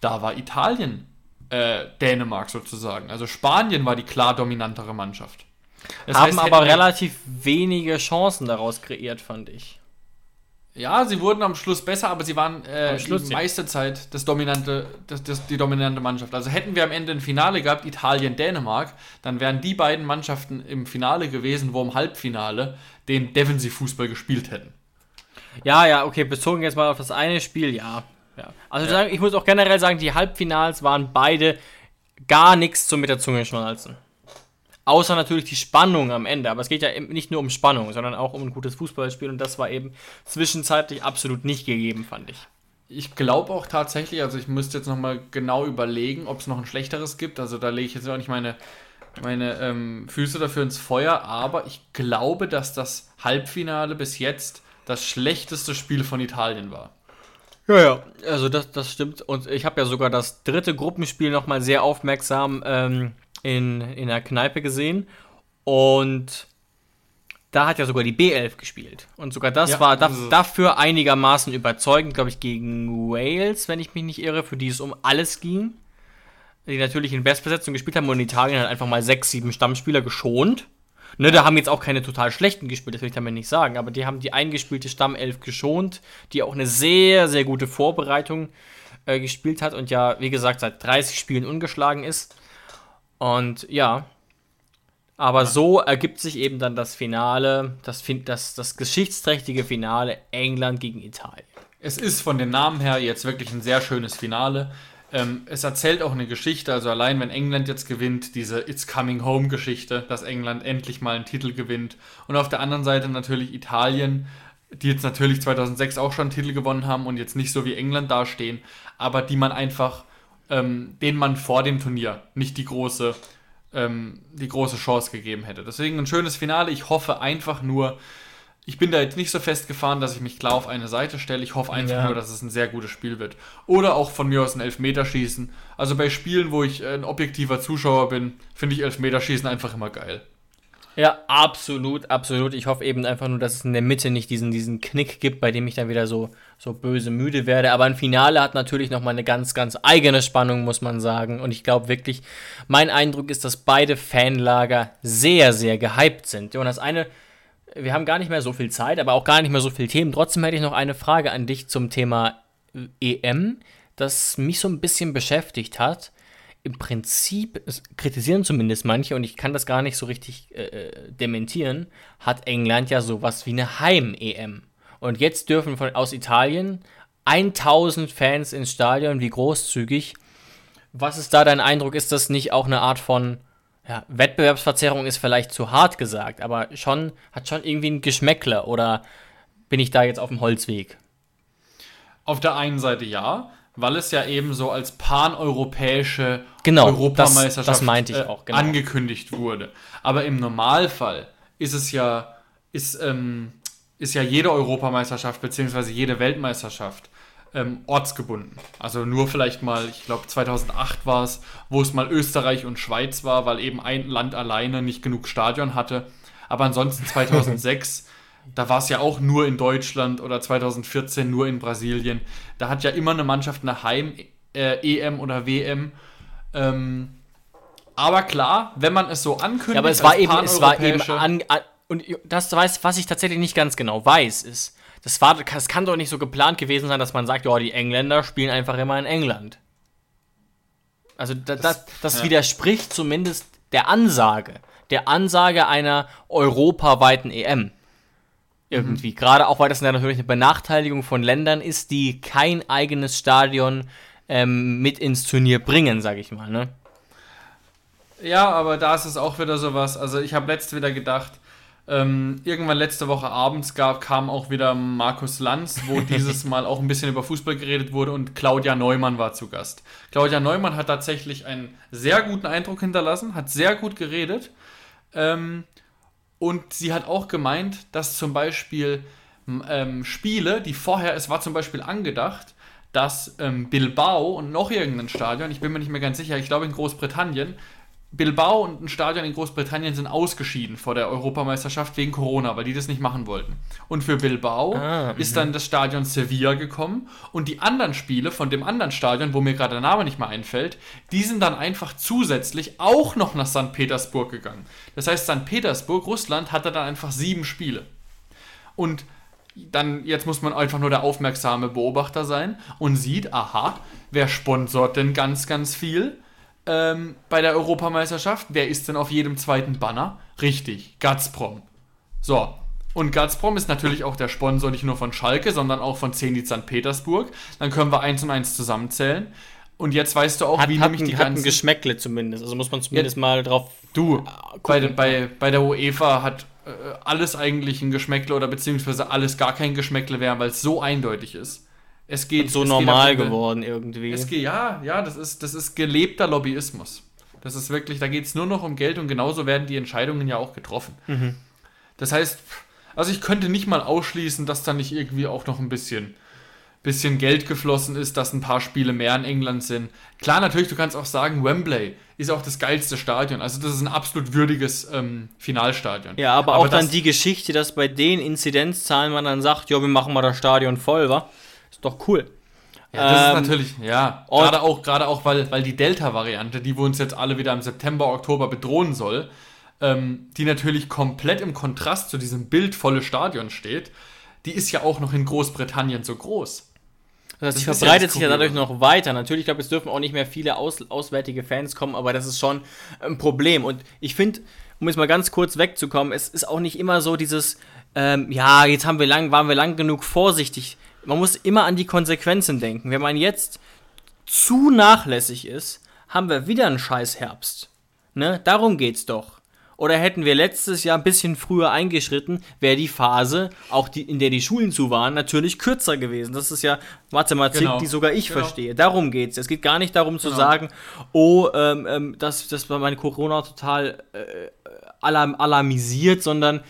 da war Italien äh, Dänemark sozusagen. Also Spanien war die klar dominantere Mannschaft. Das Haben heißt, aber relativ wenige Chancen daraus kreiert, fand ich. Ja, sie wurden am Schluss besser, aber sie waren äh, Am Schluss, die ja. meiste Zeit das dominante, das, das, die dominante Mannschaft. Also hätten wir am Ende ein Finale gehabt, Italien-Dänemark, dann wären die beiden Mannschaften im Finale gewesen, wo im Halbfinale den Defensivfußball gespielt hätten. Ja, ja, okay, bezogen jetzt mal auf das eine Spiel, ja. ja. Also sagen- ich muss auch generell sagen, die Halbfinals waren beide gar nichts zum mit der Zunge schnalzen. Außer natürlich die Spannung am Ende. Aber es geht ja nicht nur um Spannung, sondern auch um ein gutes Fußballspiel. Und das war eben zwischenzeitlich absolut nicht gegeben, fand ich. Ich glaube auch tatsächlich, also ich müsste jetzt nochmal genau überlegen, ob es noch ein schlechteres gibt. Also da lege ich jetzt auch nicht meine, meine ähm, Füße dafür ins Feuer, aber ich glaube, dass das Halbfinale bis jetzt das schlechteste Spiel von Italien war. Ja, ja. Also das, das stimmt. Und ich habe ja sogar das dritte Gruppenspiel nochmal sehr aufmerksam ähm, in, in der Kneipe gesehen. Und da hat ja sogar die B11 gespielt. Und sogar das Ja, war da, ist- dafür einigermaßen überzeugend, glaube ich, gegen Wales, wenn ich mich nicht irre, für die es um alles ging. Die natürlich in Bestbesetzung gespielt haben und Italien hat einfach mal sechs, sieben Stammspieler geschont. Ne, da haben jetzt auch keine total schlechten gespielt, das will ich damit nicht sagen, aber die haben die eingespielte Stammelf geschont, die auch eine sehr, sehr gute Vorbereitung äh, gespielt hat und ja, wie gesagt, seit 30 Spielen ungeschlagen ist. Und ja, aber so ergibt sich eben dann das Finale, das, das, das geschichtsträchtige Finale England gegen Italien. Es ist von den Namen her jetzt wirklich ein sehr schönes Finale. Ähm, es erzählt auch eine Geschichte, also allein wenn England jetzt gewinnt, diese It's Coming Home Geschichte, dass England endlich mal einen Titel gewinnt. Und auf der anderen Seite natürlich Italien, die jetzt natürlich 2006 auch schon einen Titel gewonnen haben und jetzt nicht so wie England dastehen, aber die man einfach, ähm, denen man vor dem Turnier nicht die große, ähm, die große Chance gegeben hätte. Deswegen ein schönes Finale. Ich hoffe einfach nur, ich bin da jetzt nicht so festgefahren, dass ich mich klar auf eine Seite stelle. Ich hoffe einfach Ja. nur, dass es ein sehr gutes Spiel wird. Oder auch von mir aus ein Elfmeterschießen. Also bei Spielen, wo ich äh, ein objektiver Zuschauer bin, finde ich Elfmeterschießen einfach immer geil. Ja, absolut, absolut. Ich hoffe eben einfach nur, dass es in der Mitte nicht diesen, diesen Knick gibt, bei dem ich dann wieder so, so böse müde werde. Aber ein Finale hat natürlich nochmal eine ganz, ganz eigene Spannung, muss man sagen. Und ich glaube wirklich, mein Eindruck ist, dass beide Fanlager sehr, sehr gehypt sind. Und das eine, wir haben gar nicht mehr so viel Zeit, aber auch gar nicht mehr so viele Themen. Trotzdem hätte ich noch eine Frage an dich zum Thema EM, das mich so ein bisschen beschäftigt hat im Prinzip, kritisieren zumindest manche, und ich kann das gar nicht so richtig äh, äh, dementieren, hat England ja sowas wie eine Heim-EM. Und jetzt dürfen von, aus Italien 1000 Fans ins Stadion, wie großzügig. Was ist da dein Eindruck? Ist das nicht auch eine Art von ja, Wettbewerbsverzerrung ist vielleicht zu hart gesagt, aber schon, hat schon irgendwie ein Geschmäckler oder bin ich da jetzt auf dem Holzweg? Auf der einen Seite ja, weil es ja eben so als paneuropäische Genau, Europameisterschaft das- das äh, auch, genau. angekündigt wurde. Aber im Normalfall ist es ja, ist, ähm, ist ja jede Europameisterschaft bzw. jede Weltmeisterschaft ähm, ortsgebunden. Also nur vielleicht mal, ich glaube 2008 war es, wo es mal Österreich und Schweiz war, weil eben ein Land alleine nicht genug Stadion hatte. Aber ansonsten 2006, da war es ja auch nur in Deutschland oder 2014 nur in Brasilien. Da hat ja immer eine Mannschaft eine Heim-EM oder WM. Ähm, aber klar, wenn man es so ankündigt, Ja, aber es war eben, es war eben an, an und das weiß, was ich tatsächlich nicht ganz genau weiß, ist, das war, das kann doch nicht so geplant gewesen sein, dass man sagt, ja, die Engländer spielen einfach immer in England. Also da, das, das, ja. widerspricht zumindest der Ansage. der Ansage einer europaweiten EM. Irgendwie. Mhm. Gerade auch, weil das natürlich eine Benachteiligung von Ländern ist, die kein eigenes Stadion ähm, mit ins Turnier bringen, sag ich mal, ne? Ja, aber da ist es auch wieder sowas. Also ich habe letzte wieder gedacht, ähm, irgendwann letzte Woche abends gab, kam auch wieder Markus Lanz, wo dieses Mal auch ein bisschen über Fußball geredet wurde und Claudia Neumann war zu Gast. Claudia Neumann hat tatsächlich einen sehr guten Eindruck hinterlassen, hat sehr gut geredet. Ähm, und sie hat auch gemeint, dass zum Beispiel ähm, Spiele, die vorher, es war zum Beispiel angedacht, dass ähm, Bilbao und noch irgendein Stadion, ich bin mir nicht mehr ganz sicher, ich glaube in Großbritannien, Bilbao und ein Stadion in Großbritannien sind ausgeschieden vor der Europameisterschaft wegen Corona, weil die das nicht machen wollten. Und für Bilbao ah, ist dann das Stadion Sevilla gekommen und die anderen Spiele von dem anderen Stadion, wo mir gerade der Name nicht mehr einfällt, die sind dann einfach zusätzlich auch noch nach St. Petersburg gegangen. Das heißt, St. Petersburg, Russland, hatte dann einfach sieben Spiele. Und dann, jetzt muss man einfach nur der aufmerksame Beobachter sein und sieht, aha, wer sponsort denn ganz, ganz viel? Ähm, bei der Europameisterschaft. Wer ist denn auf jedem zweiten Banner? Richtig, Gazprom. So, und Gazprom ist natürlich auch der Sponsor nicht nur von Schalke, sondern auch von Zenit St. Petersburg. Dann können wir eins und eins zusammenzählen. Und jetzt weißt du auch, hat, wie hat nämlich die ganzen... Hat ein Geschmäckle zumindest. Also muss man zumindest ja, mal drauf Du, bei, bei, bei der UEFA hat äh, alles eigentlich ein Geschmäckle oder beziehungsweise alles gar kein Geschmäckle wäre, weil es so eindeutig ist. Es geht Und so es normal geht geworden irgendwie. Es geht, ja, ja, das ist, das ist gelebter Lobbyismus. Das ist wirklich, da geht es nur noch um Geld und genauso werden die Entscheidungen ja auch getroffen. Mhm. Das heißt, also ich könnte nicht mal ausschließen, dass da nicht irgendwie auch noch ein bisschen, bisschen Geld geflossen ist, dass ein paar Spiele mehr in England sind. Klar, natürlich, du kannst auch sagen, Wembley ist auch das geilste Stadion. Also das ist ein absolut würdiges ähm, Finalstadion. Ja, aber, aber auch dann die Geschichte, dass bei den Inzidenzzahlen man dann sagt, ja, wir machen mal das Stadion voll, wa? Ist doch cool. Ja, das ähm, ist natürlich, ja. Gerade auch, gerade auch, weil, weil die Delta-Variante, die wir uns jetzt alle wieder im September, Oktober bedrohen soll, ähm, die natürlich komplett im Kontrast zu diesem bildvolle Stadion steht, die ist ja auch noch in Großbritannien so groß. Das, das verbreitet ja sich ja dadurch noch weiter. Natürlich, ich glaube, es dürfen auch nicht mehr viele aus, auswärtige Fans kommen, aber das ist schon ein Problem. Und ich finde, um jetzt mal ganz kurz wegzukommen, es ist auch nicht immer so dieses, ähm, ja, jetzt haben wir lang, waren wir lang genug vorsichtig man muss immer an die Konsequenzen denken. Wenn man jetzt zu nachlässig ist, haben wir wieder einen scheiß Herbst. Ne? Darum geht's doch. Oder hätten wir letztes Jahr ein bisschen früher eingeschritten, wäre die Phase, auch die, in der die Schulen zu waren, natürlich kürzer gewesen. Das ist ja Mathematik, genau. die sogar ich genau. verstehe. Darum geht's. Es geht gar nicht darum zu genau. sagen, oh, ähm, ähm, das, das war meine Corona total äh, alarm alarmisiert, sondern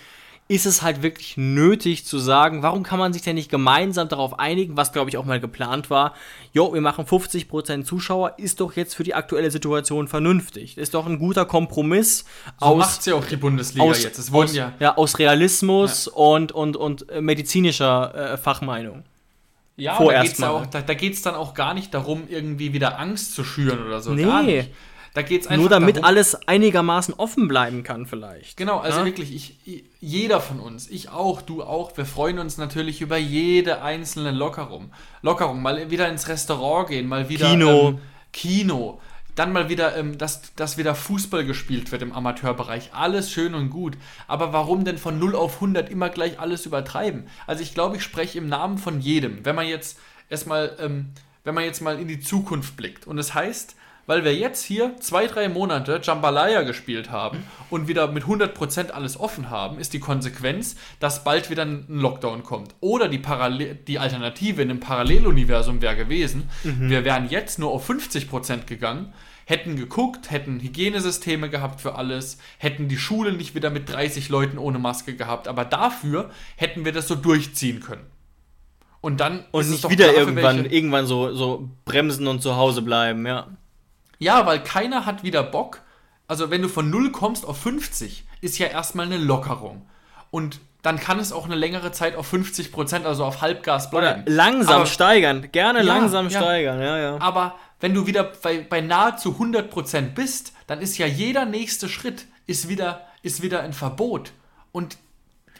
ist es halt wirklich nötig zu sagen, warum kann man sich denn nicht gemeinsam darauf einigen, was glaube ich auch mal geplant war, jo, wir machen 50% Zuschauer, ist doch jetzt für die aktuelle Situation vernünftig. Ist doch ein guter Kompromiss so aus macht's ja auch die Bundesliga aus, jetzt. Es aus, ja, ja aus Realismus ja. und und und medizinischer äh, Fachmeinung. Ja, Vorerst da geht es da, da dann auch gar nicht darum, irgendwie wieder Angst zu schüren oder so. Nee. Da geht's einfach Nur damit darum, alles einigermaßen offen bleiben kann, vielleicht. Genau, also ja? wirklich, ich, jeder von uns, ich auch, du auch, wir freuen uns natürlich über jede einzelne Lockerung. Lockerung, mal wieder ins Restaurant gehen, mal wieder Kino. Ähm, Kino. Dann mal wieder, ähm, dass, dass wieder Fußball gespielt wird im Amateurbereich. Alles schön und gut. Aber warum denn von 0 auf 100 immer gleich alles übertreiben? Also ich glaube, ich spreche im Namen von jedem. Wenn man jetzt erstmal, ähm, wenn man jetzt mal in die Zukunft blickt. Und das heißt, weil wir jetzt hier zwei, drei Monate Jambalaya gespielt haben und wieder mit 100% alles offen haben, ist die Konsequenz, dass bald wieder ein Lockdown kommt. Oder die, Parallel die Alternative in einem Paralleluniversum wäre gewesen, mhm. wir wären jetzt nur auf 50% gegangen, hätten geguckt, hätten Hygienesysteme gehabt für alles, hätten die Schule nicht wieder mit 30 Leuten ohne Maske gehabt, aber dafür hätten wir das so durchziehen können. Und dann und nicht wieder irgendwann, irgendwann so, so bremsen und zu Hause bleiben, ja. Ja, weil keiner hat wieder Bock. Also wenn du von 0 kommst auf 50, ist ja erstmal eine Lockerung. Und dann kann es auch eine längere Zeit auf 50 Prozent, also auf Halbgas bleiben. Oder langsam aber, steigern, gerne ja, langsam ja. steigern, ja, ja. Aber wenn du wieder bei, bei nahezu 100 Prozent bist, dann ist ja jeder nächste Schritt ist wieder, ist wieder ein Verbot. Und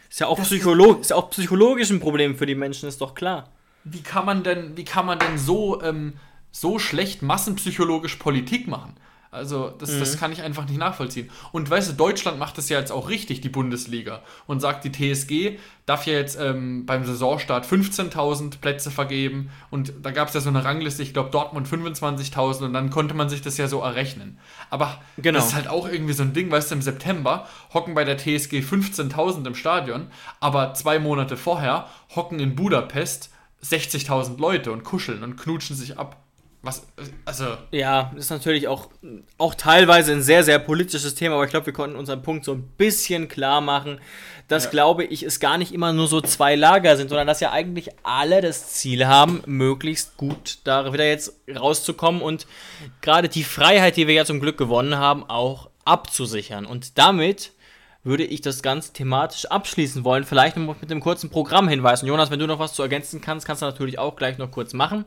ist ja auch, Psycholo ist, ja auch psychologisch ein Problem für die Menschen, ist doch klar. Wie kann man denn, wie kann man denn so ähm, so schlecht massenpsychologisch Politik machen. Also, das, mhm. das kann ich einfach nicht nachvollziehen. Und weißt du, Deutschland macht das ja jetzt auch richtig, die Bundesliga. Und sagt, die TSG darf ja jetzt ähm, beim Saisonstart 15.000 Plätze vergeben. Und da gab es ja so eine Rangliste, ich glaube Dortmund 25.000. Und dann konnte man sich das ja so errechnen. Aber genau. das ist halt auch irgendwie so ein Ding, weißt du, im September hocken bei der TSG 15.000 im Stadion. Aber zwei Monate vorher hocken in Budapest 60.000 Leute und kuscheln und knutschen sich ab. Was, also. Ja, ist natürlich auch, auch teilweise ein sehr, sehr politisches Thema, aber ich glaube, wir konnten unseren Punkt so ein bisschen klar machen, dass, ja. glaube ich, es gar nicht immer nur so zwei Lager sind, sondern dass ja eigentlich alle das Ziel haben, möglichst gut da wieder jetzt rauszukommen und gerade die Freiheit, die wir ja zum Glück gewonnen haben, auch abzusichern. Und damit würde ich das Ganze thematisch abschließen wollen. Vielleicht mit einem kurzen Programmhinweis. Und Jonas, wenn du noch was zu ergänzen kannst, kannst du natürlich auch gleich noch kurz machen.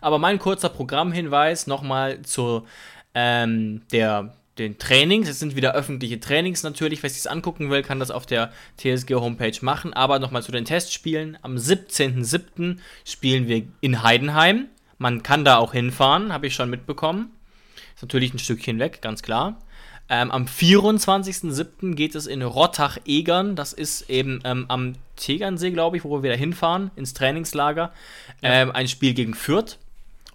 Aber mein kurzer Programmhinweis nochmal zu ähm, der, den Trainings. Es sind wieder öffentliche Trainings natürlich. Wer sich das angucken will, kann das auf der TSG-Homepage machen. Aber nochmal zu den Testspielen. Am 17.07. spielen wir in Heidenheim. Man kann da auch hinfahren, habe ich schon mitbekommen. Ist natürlich ein Stückchen weg, ganz klar. Ähm, am 24.07. geht es in Rottach-Egern. Das ist eben ähm, am Tegernsee, glaube ich, wo wir wieder hinfahren, ins Trainingslager. Ja. Ähm, ein Spiel gegen Fürth.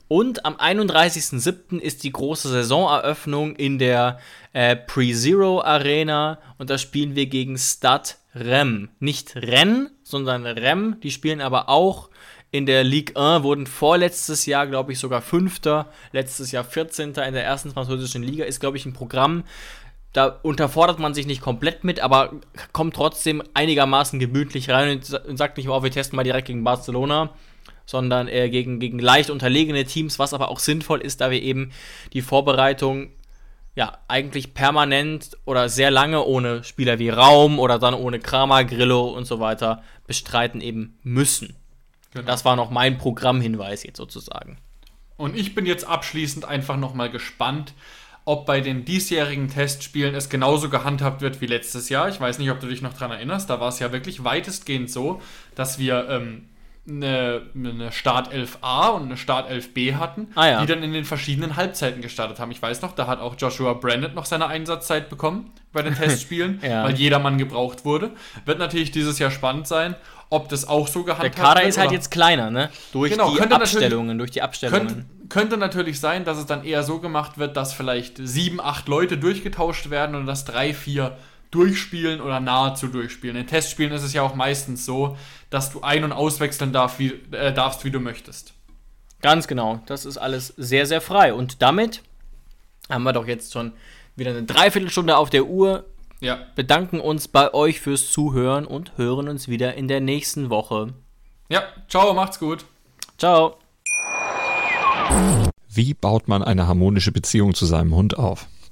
Und am 31.07. ist die große Saisoneröffnung in der äh, Pre-Zero Arena und da spielen wir gegen Stad Rem. Nicht Rennes, sondern Rem. Die spielen aber auch in der Ligue 1, wurden vorletztes Jahr, glaube ich, sogar Fünfter, letztes Jahr 14. in der ersten französischen Liga. Ist, glaube ich, ein Programm, da unterfordert man sich nicht komplett mit, aber kommt trotzdem einigermaßen gemütlich rein und sagt nicht, oh, wir testen mal direkt gegen Barcelona sondern äh, gegen, gegen leicht unterlegene Teams, was aber auch sinnvoll ist, da wir eben die Vorbereitung ja eigentlich permanent oder sehr lange ohne Spieler wie Raum oder dann ohne Kramer, Grillo und so weiter bestreiten eben müssen. Genau. Das war noch mein Programmhinweis jetzt sozusagen. Und ich bin jetzt abschließend einfach nochmal gespannt, ob bei den diesjährigen Testspielen es genauso gehandhabt wird wie letztes Jahr. Ich weiß nicht, ob du dich noch daran erinnerst. Da war es ja wirklich weitestgehend so, dass wir ähm, eine, eine Startelf A und eine Startelf B hatten, ah, ja. die dann in den verschiedenen Halbzeiten gestartet haben. Ich weiß noch, da hat auch Joshua Brandon noch seine Einsatzzeit bekommen bei den Testspielen, ja. weil jeder Mann gebraucht wurde. Wird natürlich dieses Jahr spannend sein, ob das auch so gehandhabt wird. Der Kader wird, ist halt jetzt kleiner, ne? Durch genau, die Abstellungen, durch die Abstellungen. Könnte, könnte natürlich sein, dass es dann eher so gemacht wird, dass vielleicht sieben, acht Leute durchgetauscht werden und dass drei, vier durchspielen oder nahezu durchspielen. In Testspielen ist es ja auch meistens so, dass du ein- und auswechseln darf, wie, äh, darfst, wie du möchtest. Ganz genau. Das ist alles sehr, sehr frei. Und damit haben wir doch jetzt schon wieder eine Dreiviertelstunde auf der Uhr. Ja. Bedanken uns bei euch fürs Zuhören und hören uns wieder in der nächsten Woche. Ja, ciao, macht's gut. Ciao. Wie baut man eine harmonische Beziehung zu seinem Hund auf?